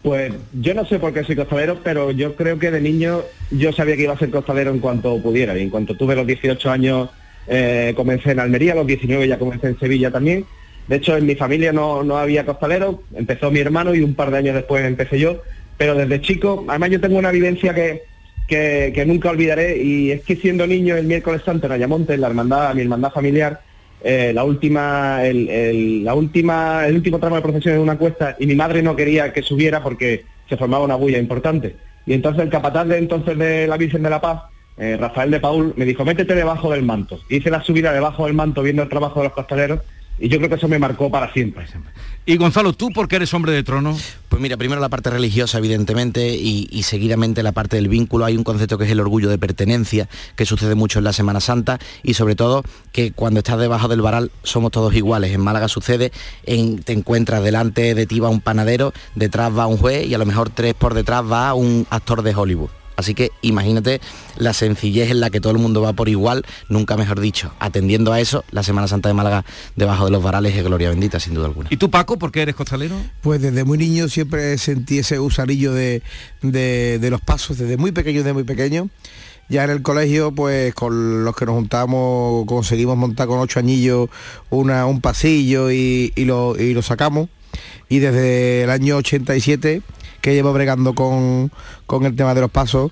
Pues yo no sé por qué soy costalero, pero yo creo que de niño yo sabía que iba a ser costalero en cuanto pudiera. Y en cuanto tuve los 18 años eh, comencé en Almería, los 19 ya comencé en Sevilla también. De hecho, en mi familia no, no había costalero, empezó mi hermano y un par de años después empecé yo. Pero desde chico, además yo tengo una vivencia que, que, que nunca olvidaré y es que siendo niño el miércoles santo en Ayamonte, en la hermandad, mi hermandad familiar, eh, la última, el, el- la última, el último tramo de procesión en una cuesta y mi madre no quería que subiera porque se formaba una bulla importante. Y entonces el capataz de entonces de la Virgen de la Paz, eh, Rafael de Paul, me dijo, métete debajo del manto. Hice la subida debajo del manto viendo el trabajo de los costaleros y yo creo que eso me marcó para siempre. Y Gonzalo, ¿tú por qué eres hombre de trono? Pues mira, primero la parte religiosa, evidentemente, y, y seguidamente la parte del vínculo. Hay un concepto que es el orgullo de pertenencia, que sucede mucho en la Semana Santa, y sobre todo que cuando estás debajo del varal somos todos iguales. En Málaga sucede, en- te encuentras delante de ti va un panadero, detrás va un juez y a lo mejor tres por detrás va un actor de Hollywood. Así que imagínate la sencillez en la que todo el mundo va por igual, nunca mejor dicho. Atendiendo a eso, la Semana Santa de Málaga debajo de los varales es gloria bendita, sin duda alguna. ¿Y tú, Paco, por qué eres costalero? Pues desde muy niño siempre sentí ese usarillo de, de- de los pasos, desde muy pequeño, desde muy pequeño. Ya en el colegio, pues con los que nos juntamos, conseguimos montar con ocho añillos una, un pasillo y, y lo, y lo sacamos. Y desde el año 87, que llevo bregando con, con el tema de los pasos,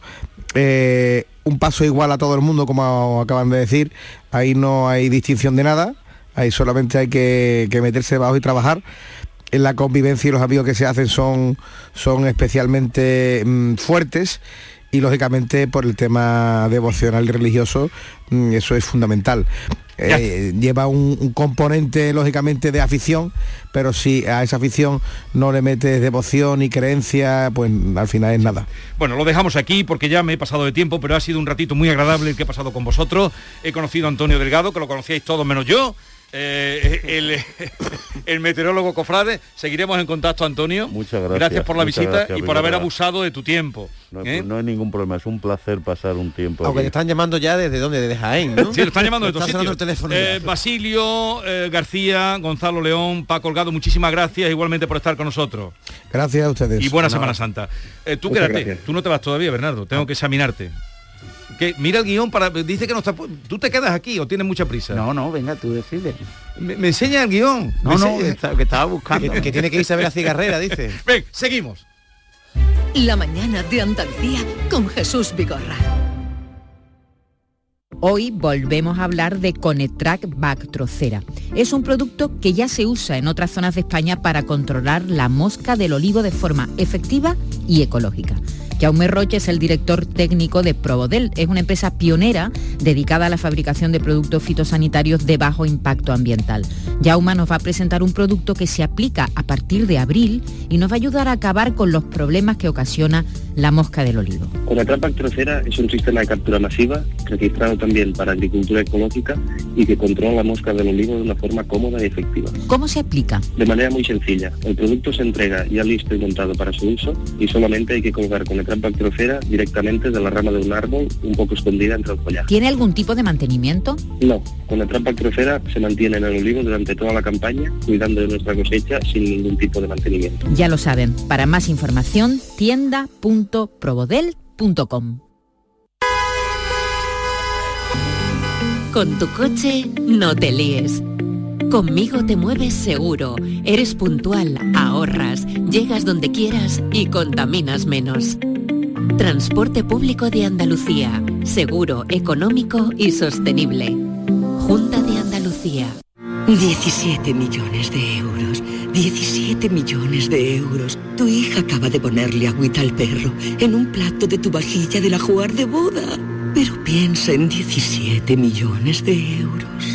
eh, un paso igual a todo el mundo, como acaban de decir, ahí no hay distinción de nada, ahí solamente hay que, meterse debajo y trabajar. En la convivencia y los amigos que se hacen son, son especialmente mm, fuertes y lógicamente por el tema devocional y religioso eso es fundamental. Eh, lleva un, un componente lógicamente de afición, pero si a esa afición no le metes devoción y creencia, pues al final es nada. Bueno, lo dejamos aquí porque ya me he pasado de tiempo, pero ha sido un ratito muy agradable el que he pasado con vosotros. He conocido a Antonio Delgado, que lo conocíais todos menos yo. Eh, el, el meteorólogo Cofrade. Seguiremos en contacto, Antonio. Muchas gracias. por la visita gracias, y por haber abusado de tu tiempo. No, ¿eh? no hay ningún problema, es un placer pasar un tiempo Aunque te están llamando ya desde dónde, desde Jaén, ¿no? Sí, lo están llamando de todos sitios. el teléfono Eh. Basilio, eh, García, Gonzalo León, Paco Colgado, muchísimas gracias igualmente por estar con nosotros. Gracias a ustedes. Y buena. Semana Santa. Eh, tú Muchas quédate, gracias. tú no te vas todavía, Bernardo, tengo que examinarte. Que mira el guion para. Dice que no está. ¿Tú te quedas aquí o tienes mucha prisa? No, no, venga, tú decides. Me, me enseña el guion. No, no, que, está- que estaba buscando. Que, que tiene que irse a ver la cigarrera, dice. Ven, seguimos. La mañana de Andalucía con Jesús Vigorra. Hoy volvemos a hablar de Conetrac Bactrocera. Es un producto que ya se usa en otras zonas de España para controlar la mosca del olivo de forma efectiva y ecológica. Jaume Roche es el director técnico de Provodel. Es una empresa pionera dedicada a la fabricación de productos fitosanitarios de bajo impacto ambiental. Jaume nos va a presentar un producto que se aplica a partir de abril y nos va a ayudar a acabar con los problemas que ocasiona la mosca del olivo. Conatrap Bactrocera es un sistema de captura masiva registrado también para agricultura ecológica y que controla la mosca del olivo de una forma cómoda y efectiva. ¿Cómo se aplica? De manera muy sencilla, el producto se entrega ya listo y montado para su uso y solamente hay que colgar Conatrap Bactrocera directamente de la rama de un árbol un poco escondida entre el follaje. ¿Tiene algún tipo de mantenimiento? No, Conatrap Bactrocera se mantiene en el olivo durante toda la campaña, cuidando de nuestra cosecha sin ningún tipo de mantenimiento. Ya lo saben, para más información, tienda.probodel.com. Con tu coche no te líes. Conmigo te mueves seguro, eres puntual, ahorras, llegas donde quieras y contaminas menos. Transporte público de Andalucía, seguro, económico y sostenible. Junta de Andalucía. 17 millones de euros. 17 millones de euros. Tu hija acaba de ponerle agüita al perro en un plato de tu vajilla del ajuar de boda. Pero piensa en 17 millones de euros.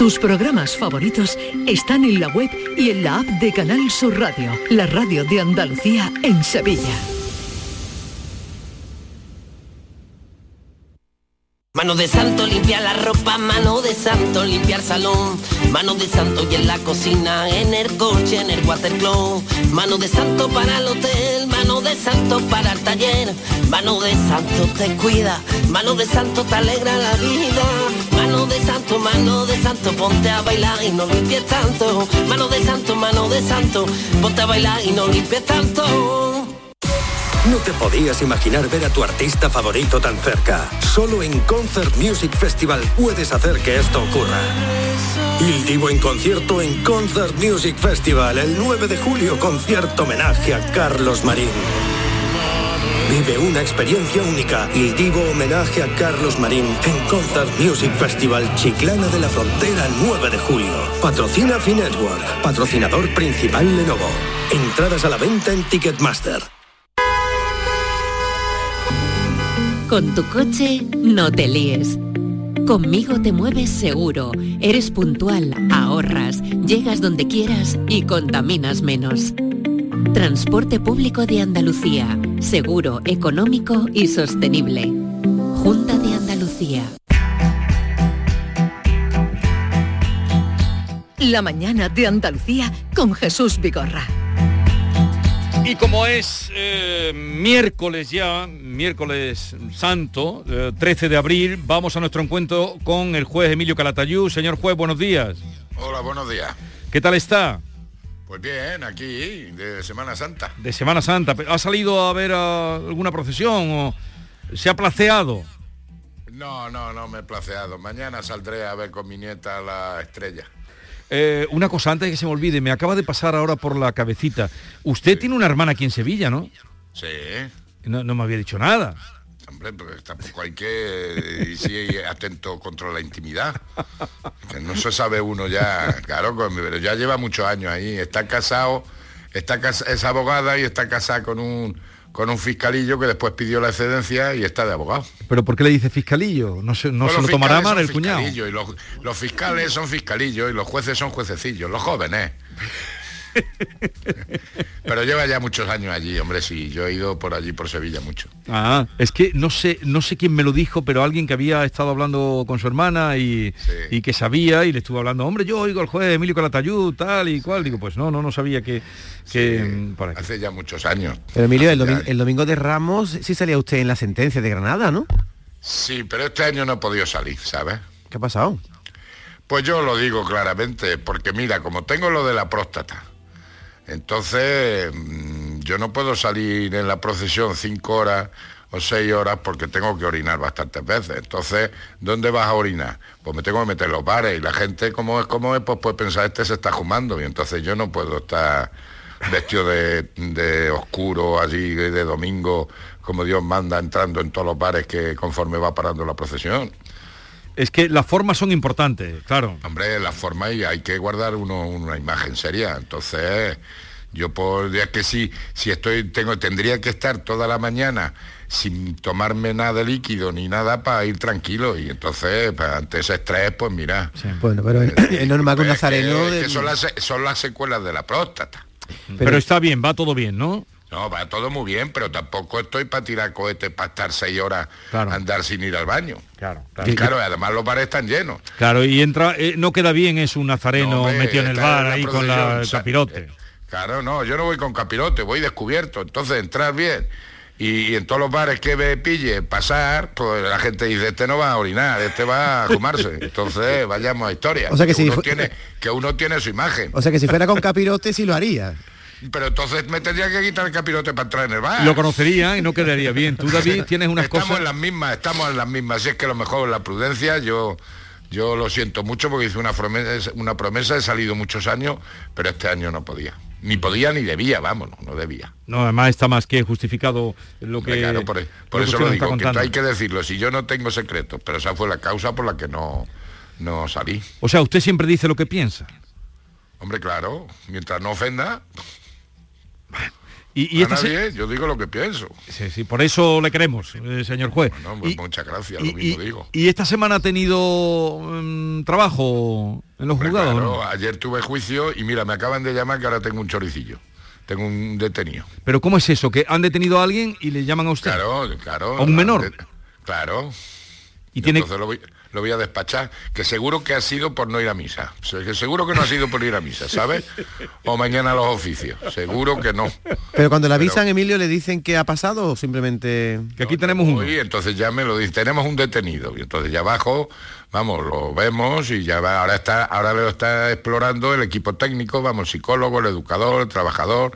Tus programas favoritos están en la web y en la app de Canal Sur Radio, la radio de Andalucía en Sevilla. Mano de santo limpia la ropa, mano de santo limpiar salón, mano de santo y en la cocina, en el coche, en el watercloak, mano de santo para el hotel, mano de santo para el taller, mano de santo te cuida, mano de santo te alegra la vida, de santo, mano de santo, ponte a bailar y no limpies tanto, mano de santo, mano de santo, ponte a bailar y no limpies tanto. No te podías imaginar ver a tu artista favorito tan cerca. Solo en Concert Music Festival puedes hacer que esto ocurra. Il Divo en concierto en Concert Music Festival el 9 de julio, concierto homenaje a Carlos Marín. Vive una experiencia única. Il Divo homenaje a Carlos Marín en Concert Music Festival Chiclana de la Frontera el 9 de julio. Patrocina Finetwork. Patrocinador principal Lenovo. Entradas a la venta en Ticketmaster. Con tu coche no te líes. Conmigo te mueves seguro, eres puntual, ahorras, llegas donde quieras y contaminas menos. Transporte público de Andalucía, seguro, económico y sostenible. Junta de Andalucía. La mañana de Andalucía con Jesús Vigorra. Y como es eh, miércoles ya, miércoles santo, eh, 13 de abril, vamos a nuestro encuentro con el juez Emilio Calatayú. Señor juez, buenos días. Hola, buenos días. ¿Qué tal está? Pues bien, aquí de Semana Santa. De Semana Santa. ¿Ha salido a ver a alguna procesión o se ha placeado? No, no, no me he placeado. Mañana saldré a ver con mi nieta la estrella. Eh, una cosa antes de que se me olvide, me acaba de pasar ahora por la cabecita. Usted tiene una hermana aquí en Sevilla, ¿no? Sí. No, no me había dicho nada. Hombre, porque tampoco hay que ir atento contra la intimidad. Que no se sabe uno ya, claro, pero ya lleva muchos años ahí. Está casado, está cas- es abogada y está casada con un con un fiscalillo que después pidió la excedencia y está de abogado. ¿Pero por qué le dice fiscalillo? ¿No se, no Pues se lo tomará mal el cuñado? Y los, los fiscales son fiscalillos y los jueces son juececillos, los jóvenes. Pero lleva ya muchos años allí, hombre, sí, yo he ido por allí, por Sevilla, mucho. Ah, es que no sé, no sé quién me lo dijo, pero alguien que había estado hablando con su hermana y, y que sabía y le estuvo hablando, hombre, yo oigo al juez Emilio Calatayud, tal y cual. Digo, pues no, no, no sabía que, que por aquí. Hace ya muchos años. Pero Emilio, el, el domingo de Ramos sí salía usted en la sentencia de Granada, ¿no? Sí, pero este año no he podido salir, ¿sabes? ¿Qué ha pasado? Pues yo lo digo claramente, porque mira, como tengo lo de la próstata, Entonces, mm, yo no puedo salir en la procesión cinco horas o seis horas porque tengo que orinar bastantes veces. Entonces, ¿dónde vas a orinar? Pues me tengo que meter en los bares y la gente, como es como es, pues puede pensar, este se está fumando y entonces yo no puedo estar vestido de, de oscuro allí de domingo como Dios manda entrando en todos los bares que conforme va parando la procesión. Es que las formas son importantes, claro. Hombre, las formas y hay que guardar uno, una imagen seria. Entonces, yo podría que sí, si estoy, tengo, tendría que estar toda la mañana sin tomarme nada líquido ni nada para ir tranquilo. Y entonces, pues, ante ese estrés, pues mira. Bueno, pero es, es normal que un es nazareno... es que de- son, las, son las secuelas de la próstata. Pero, está bien, va todo bien, ¿no? No, va todo muy bien, pero tampoco estoy para tirar cohetes para estar seis horas Claro. andar sin ir al baño. Claro, Y claro, y además los bares están llenos. Claro, y entra, eh, no queda bien, es un nazareno No, metido en el bar ahí con la el capirote. Claro, no, yo no voy con capirote, voy descubierto. Entonces, entrar bien. Y, y en todos los bares que me pille pasar, pues la gente dice, este no va a orinar, este va a fumarse. Entonces, vayamos a historia. O sea que si uno tiene, que uno tiene su imagen. O sea que si fuera con capirote sí lo haría. Pero entonces me tendría que quitar el capirote para entrar en el bar. Lo conocería y no quedaría bien. Tú, David, tienes unas estamos cosas... en las mismas, estamos en las mismas. Si es que lo mejor es la prudencia, yo yo lo siento mucho porque hice una promesa, una promesa, he salido muchos años, pero este año no podía. Ni podía ni debía, vámonos, no debía. No, además está más que justificado lo que... Claro, por, por lo que eso lo digo, que hay que decirlo. Si yo no tengo secretos, pero esa fue la causa por la que no, no salí. O sea, usted siempre dice lo que piensa. Hombre, claro, mientras no ofenda Y, y a esta se- nadie, yo digo lo que pienso. Sí, sí, por eso le queremos, eh, señor juez. Pues muchas gracias, lo mismo digo. ¿Y esta semana ha tenido mm, trabajo en los Hombre, juzgados? claro, no? ayer tuve juicio y mira, me acaban de llamar que ahora tengo un choricillo. Tengo un detenido. Pero ¿cómo es eso? ¿Que han detenido a alguien y le llaman a usted? Claro, claro. ¿A un menor? De- Claro. Y tiene- Entonces lo voy, lo voy a despachar, que seguro que ha sido por no ir a misa. Que seguro que no ha sido por ir a misa, ¿sabes? O mañana a los oficios. Seguro que no. Pero cuando le avisan, Emilio, ¿le dicen qué ha pasado o simplemente...? Que aquí tenemos uno. Y entonces ya me lo dice, tenemos un detenido. Y entonces ya abajo, vamos, lo vemos y ya va, ahora está, ahora lo está explorando el equipo técnico, vamos, psicólogo, el educador, el trabajador,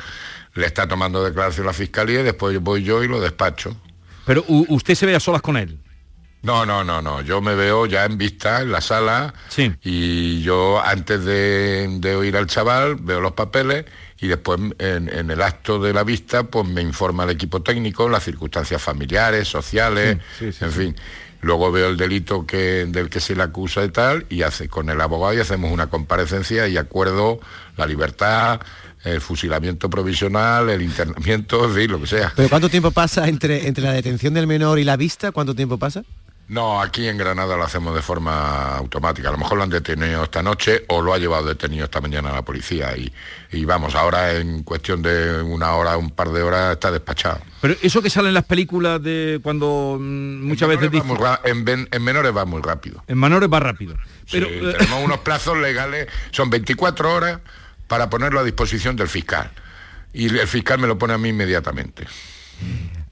le está tomando declaración la fiscalía y después voy yo y lo despacho. Pero usted se ve a solas con él. No, no, no, no. Yo me veo ya en vista en la sala y yo antes de, de oír al chaval veo los papeles y después en, en el acto de la vista pues me informa el equipo técnico, las circunstancias familiares, sociales, Sí, sí, sí, en sí. fin. Luego veo el delito que, del que se le acusa y tal y hace con el abogado y hacemos una comparecencia y acuerdo la libertad, el fusilamiento provisional, el internamiento, en fin, lo que sea. ¿Pero cuánto tiempo pasa entre, entre la detención del menor y la vista? ¿Cuánto tiempo pasa? No, aquí en Granada lo hacemos de forma automática. A lo mejor lo han detenido esta noche o lo ha llevado detenido esta mañana la policía. Y, y vamos, ahora en cuestión de una hora, un par de horas está despachado. Pero eso que sale en las películas de cuando mm, muchas veces dicen... en, menores va muy rápido. En menores va rápido. Pero, Sí, eh, tenemos unos plazos legales, son 24 horas para ponerlo a disposición del fiscal. Y el fiscal me lo pone a mí inmediatamente.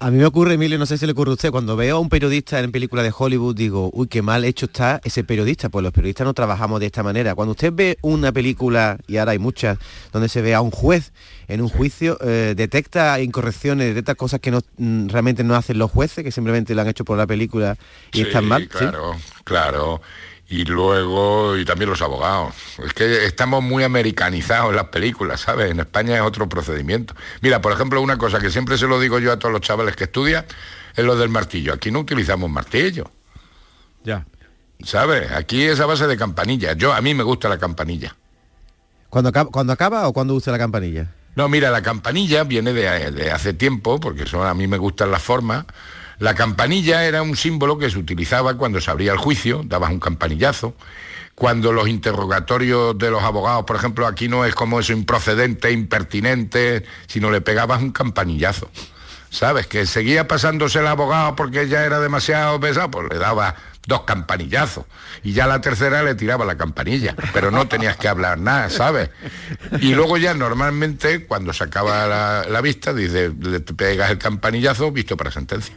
A mí me ocurre, Emilio, no sé si le ocurre a usted, cuando veo a un periodista en película de Hollywood, digo, uy, qué mal hecho está ese periodista, pues los periodistas no trabajamos de esta manera. Cuando usted ve una película, y ahora hay muchas, donde se ve a un juez en un juicio, eh, detecta incorrecciones, detecta cosas que no, mm, realmente no hacen los jueces, que simplemente lo han hecho por la película y Sí, están mal. ¿sí? Claro, claro. Y luego, y también los abogados. Es que estamos muy americanizados en las películas, ¿sabes? En España es otro procedimiento. Mira, por ejemplo, una cosa que siempre se lo digo yo a todos los chavales que estudian, es lo del martillo. Aquí no utilizamos martillo. Ya. ¿Sabes? Aquí es a base de campanilla. Yo, a mí me gusta la campanilla. ¿Cuando acaba, ¿Cuando acaba o cuando usa la campanilla? No, mira, la campanilla viene de, de hace tiempo, porque son, a mí me gustan las formas. La campanilla era un símbolo que se utilizaba cuando se abría el juicio, dabas un campanillazo. Cuando los interrogatorios de los abogados, por ejemplo, aquí no es como eso improcedente, impertinente, sino le pegabas un campanillazo. ¿Sabes? Que seguía pasándose el abogado porque ya era demasiado pesado, pues le daba dos campanillazos. Y ya la tercera le tiraba la campanilla, pero no tenías que hablar nada, ¿sabes? Y luego ya normalmente, cuando se acaba la, la vista, dice, le pegas el campanillazo, visto para sentencia.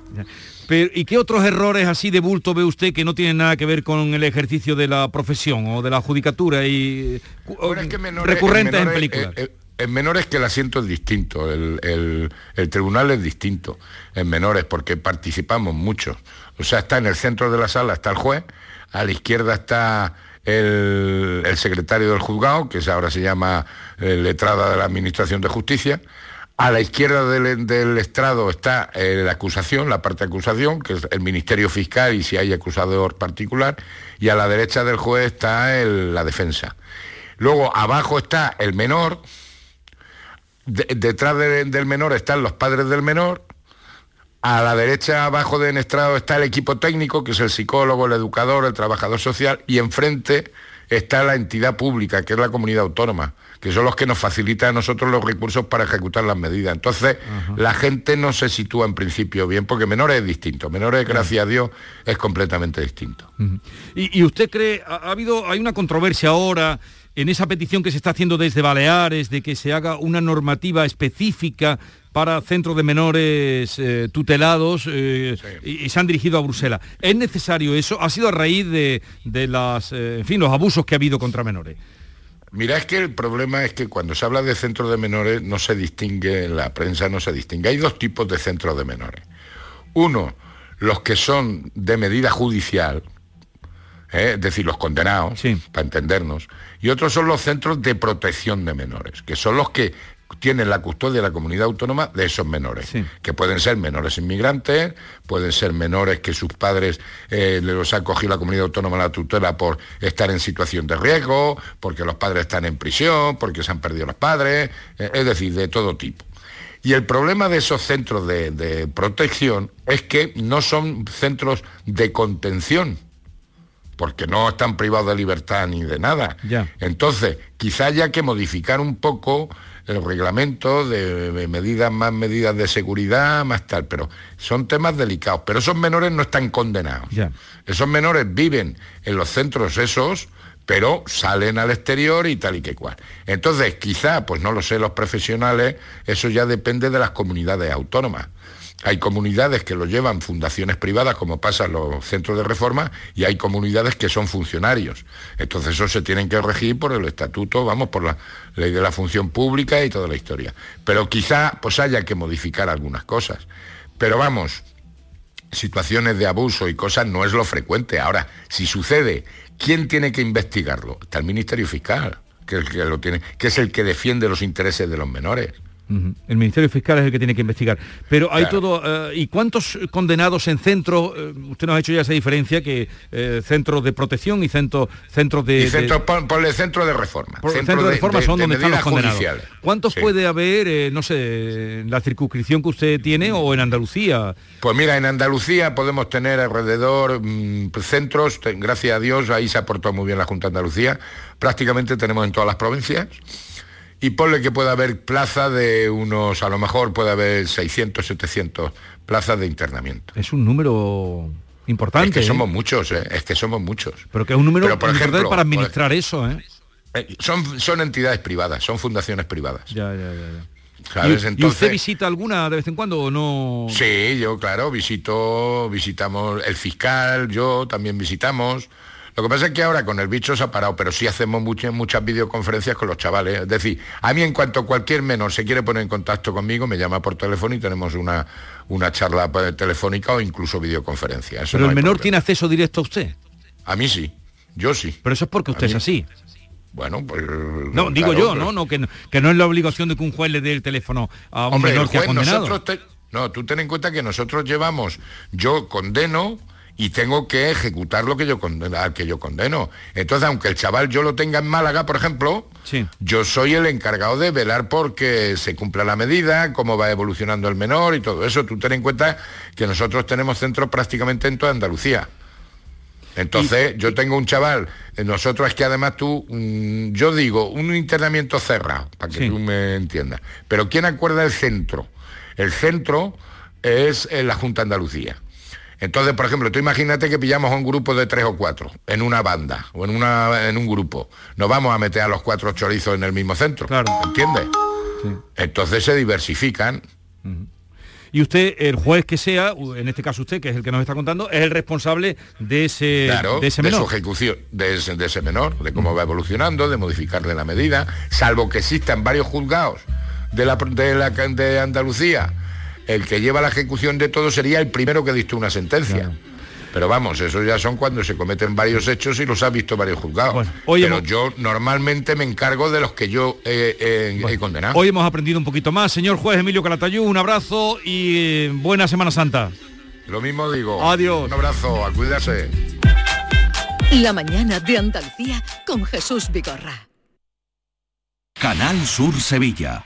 pero, ¿Y qué otros errores así de bulto ve usted que no tienen nada que ver con el ejercicio de la profesión o de la judicatura y cu- Bueno, es que menores- recurrentes en menores, películas? eh, eh, en menores que el asiento es distinto, el, el- el tribunal es distinto en menores porque participamos mucho. O sea, está en el centro de la sala, está el juez, a la izquierda está el, secretario del juzgado, que ahora se llama eh, letrada de la Administración de Justicia, a la izquierda del, estrado está eh, la acusación, la parte de acusación, que es el Ministerio Fiscal y si hay acusador particular, y a la derecha del juez está la defensa. Luego abajo está el menor, de- detrás de- del menor están los padres del menor, a la derecha abajo del estrado está el equipo técnico, que es el psicólogo, el educador, el trabajador social, y enfrente está la entidad pública, que es la comunidad autónoma, que son los que nos facilitan a nosotros los recursos para ejecutar las medidas. Entonces, la gente no se sitúa en principio bien, porque menores es distinto. Menores, gracias a Dios, es completamente distinto. ¿Y, y usted cree, ha, ha habido, hay una controversia ahora en esa petición que se está haciendo desde Baleares de que se haga una normativa específica para centros de menores eh, tutelados eh, y, y se han dirigido a Bruselas. ¿Es necesario eso? ¿Ha sido a raíz de, de las, eh, en fin, los abusos que ha habido contra menores? Mira, es que el problema es que cuando se habla de centros de menores no se distingue, en la prensa no se distingue. Hay dos tipos de centros de menores. Uno, los que son de medida judicial, ¿eh? es decir, los condenados, para entendernos, y otros son los centros de protección de menores, que son los que tienen la custodia de la comunidad autónoma de esos menores, que pueden ser menores inmigrantes, pueden ser menores que sus padres eh, los ha cogido la comunidad autónoma a la tutela por estar en situación de riesgo, porque los padres están en prisión, porque se han perdido los padres, eh, es decir, de todo tipo. Y el problema de esos centros de, de protección es que no son centros de contención, porque no están privados de libertad ni de nada. Ya. Entonces, quizá haya que modificar un poco el reglamento de, de medidas, más medidas de seguridad, más tal, pero son temas delicados. Pero esos menores no están condenados. Ya. Esos menores viven en los centros esos, pero salen al exterior y tal y que cual. Entonces, quizá, pues no lo sé, los profesionales, eso ya depende de las comunidades autónomas. Hay comunidades que lo llevan fundaciones privadas, como pasa en los centros de reforma, y hay comunidades que son funcionarios. Entonces eso se tienen que regir por el estatuto, vamos, por la ley de la función pública y toda la historia. Pero quizá pues haya que modificar algunas cosas. Pero vamos, situaciones de abuso y cosas no es lo frecuente. Ahora, si sucede, ¿quién tiene que investigarlo? Está el Ministerio Fiscal, que es el que, lo tiene, que, es el que defiende los intereses de los menores. El Ministerio Fiscal es el que tiene que investigar. Pero hay Claro. todo... eh, ¿Y cuántos condenados en centros? eh, usted nos ha hecho ya esa diferencia que eh, centros de protección y centros centros de... y de- centros, pon- ponle centro de reforma. por- centro centros de reforma son donde están los condenados. judiciales. ¿Cuántos Sí. puede haber, eh, no sé, en la circunscripción que usted tiene o en Andalucía? Pues mira, en Andalucía podemos tener alrededor mm, centros, gracias a Dios, ahí se ha portado muy bien la Junta de Andalucía, prácticamente tenemos en todas las provincias. Y ponle que pueda haber plaza de unos, a lo mejor puede haber 600, 700 plazas de internamiento. Es un número importante. Es que ¿eh? somos muchos, ¿eh? es que somos muchos. Pero que es un número Pero, por importante ejemplo, para por- administrar eso, ¿eh? Eh, Son, son entidades privadas, son fundaciones privadas. Ya, ya. ¿Sabes? ¿Y, y usted Entonces- visita alguna de vez en cuando o no? Sí, yo claro, visito, visitamos el fiscal, yo también visitamos. Lo que pasa es que ahora con el bicho se ha parado, pero sí hacemos muchas, muchas videoconferencias con los chavales. Es decir, a mí en cuanto cualquier menor se quiere poner en contacto conmigo, me llama por teléfono y tenemos una, una charla eh, telefónica o incluso videoconferencia. Eso Pero no el menor problema. tiene acceso directo a usted. A mí sí, yo sí. Pero eso es porque usted es así. Bueno, pues... No, digo claro, yo, pero- ¿no? no que, no que no es la obligación de que un juez le dé el teléfono a un Hombre, menor el que ha juez, condenado. te- no, tú ten en cuenta que nosotros llevamos, yo condeno y tengo que ejecutar lo que yo condeno, al que yo condeno. Entonces, aunque el chaval yo lo tenga en Málaga, por ejemplo, yo soy el encargado de velar porque se cumpla la medida, cómo va evolucionando el menor y todo eso. Tú ten en cuenta que nosotros tenemos centros prácticamente en toda Andalucía. Entonces, yo tengo un chaval, eh, nosotros es que además tú, mm, yo digo, un internamiento cerrado, para que Sí. tú me entiendas. Pero ¿quién acuerda el centro? El centro es en la Junta Andalucía. Entonces, por ejemplo, tú imagínate que pillamos a un grupo de tres o cuatro, en una banda, o en, una, en un grupo. No vamos a meter a los cuatro chorizos en el mismo centro. Claro. ¿Entiendes? Entonces se diversifican. y usted, el juez que sea, en este caso usted, que es el que nos está contando, es el responsable de ese, Claro, de ese menor. su ejecución, de ese, de ese menor, de cómo va evolucionando, de modificarle la medida, salvo que existan varios juzgados de, la, de, la- de Andalucía, el que lleva la ejecución de todo sería el primero que dictó una sentencia. Pero vamos, eso ya son cuando se cometen varios hechos y los ha visto varios juzgados. hoy Pero hemos- yo normalmente me encargo de los que yo eh, eh, he condenado. Hoy hemos aprendido un poquito más. Señor juez Emilio Calatayú, un abrazo y eh, buena Semana Santa. Lo mismo digo. Adiós. Un abrazo, a cuidarse. La mañana de Andalucía con Jesús Vigorra. Canal Sur Sevilla.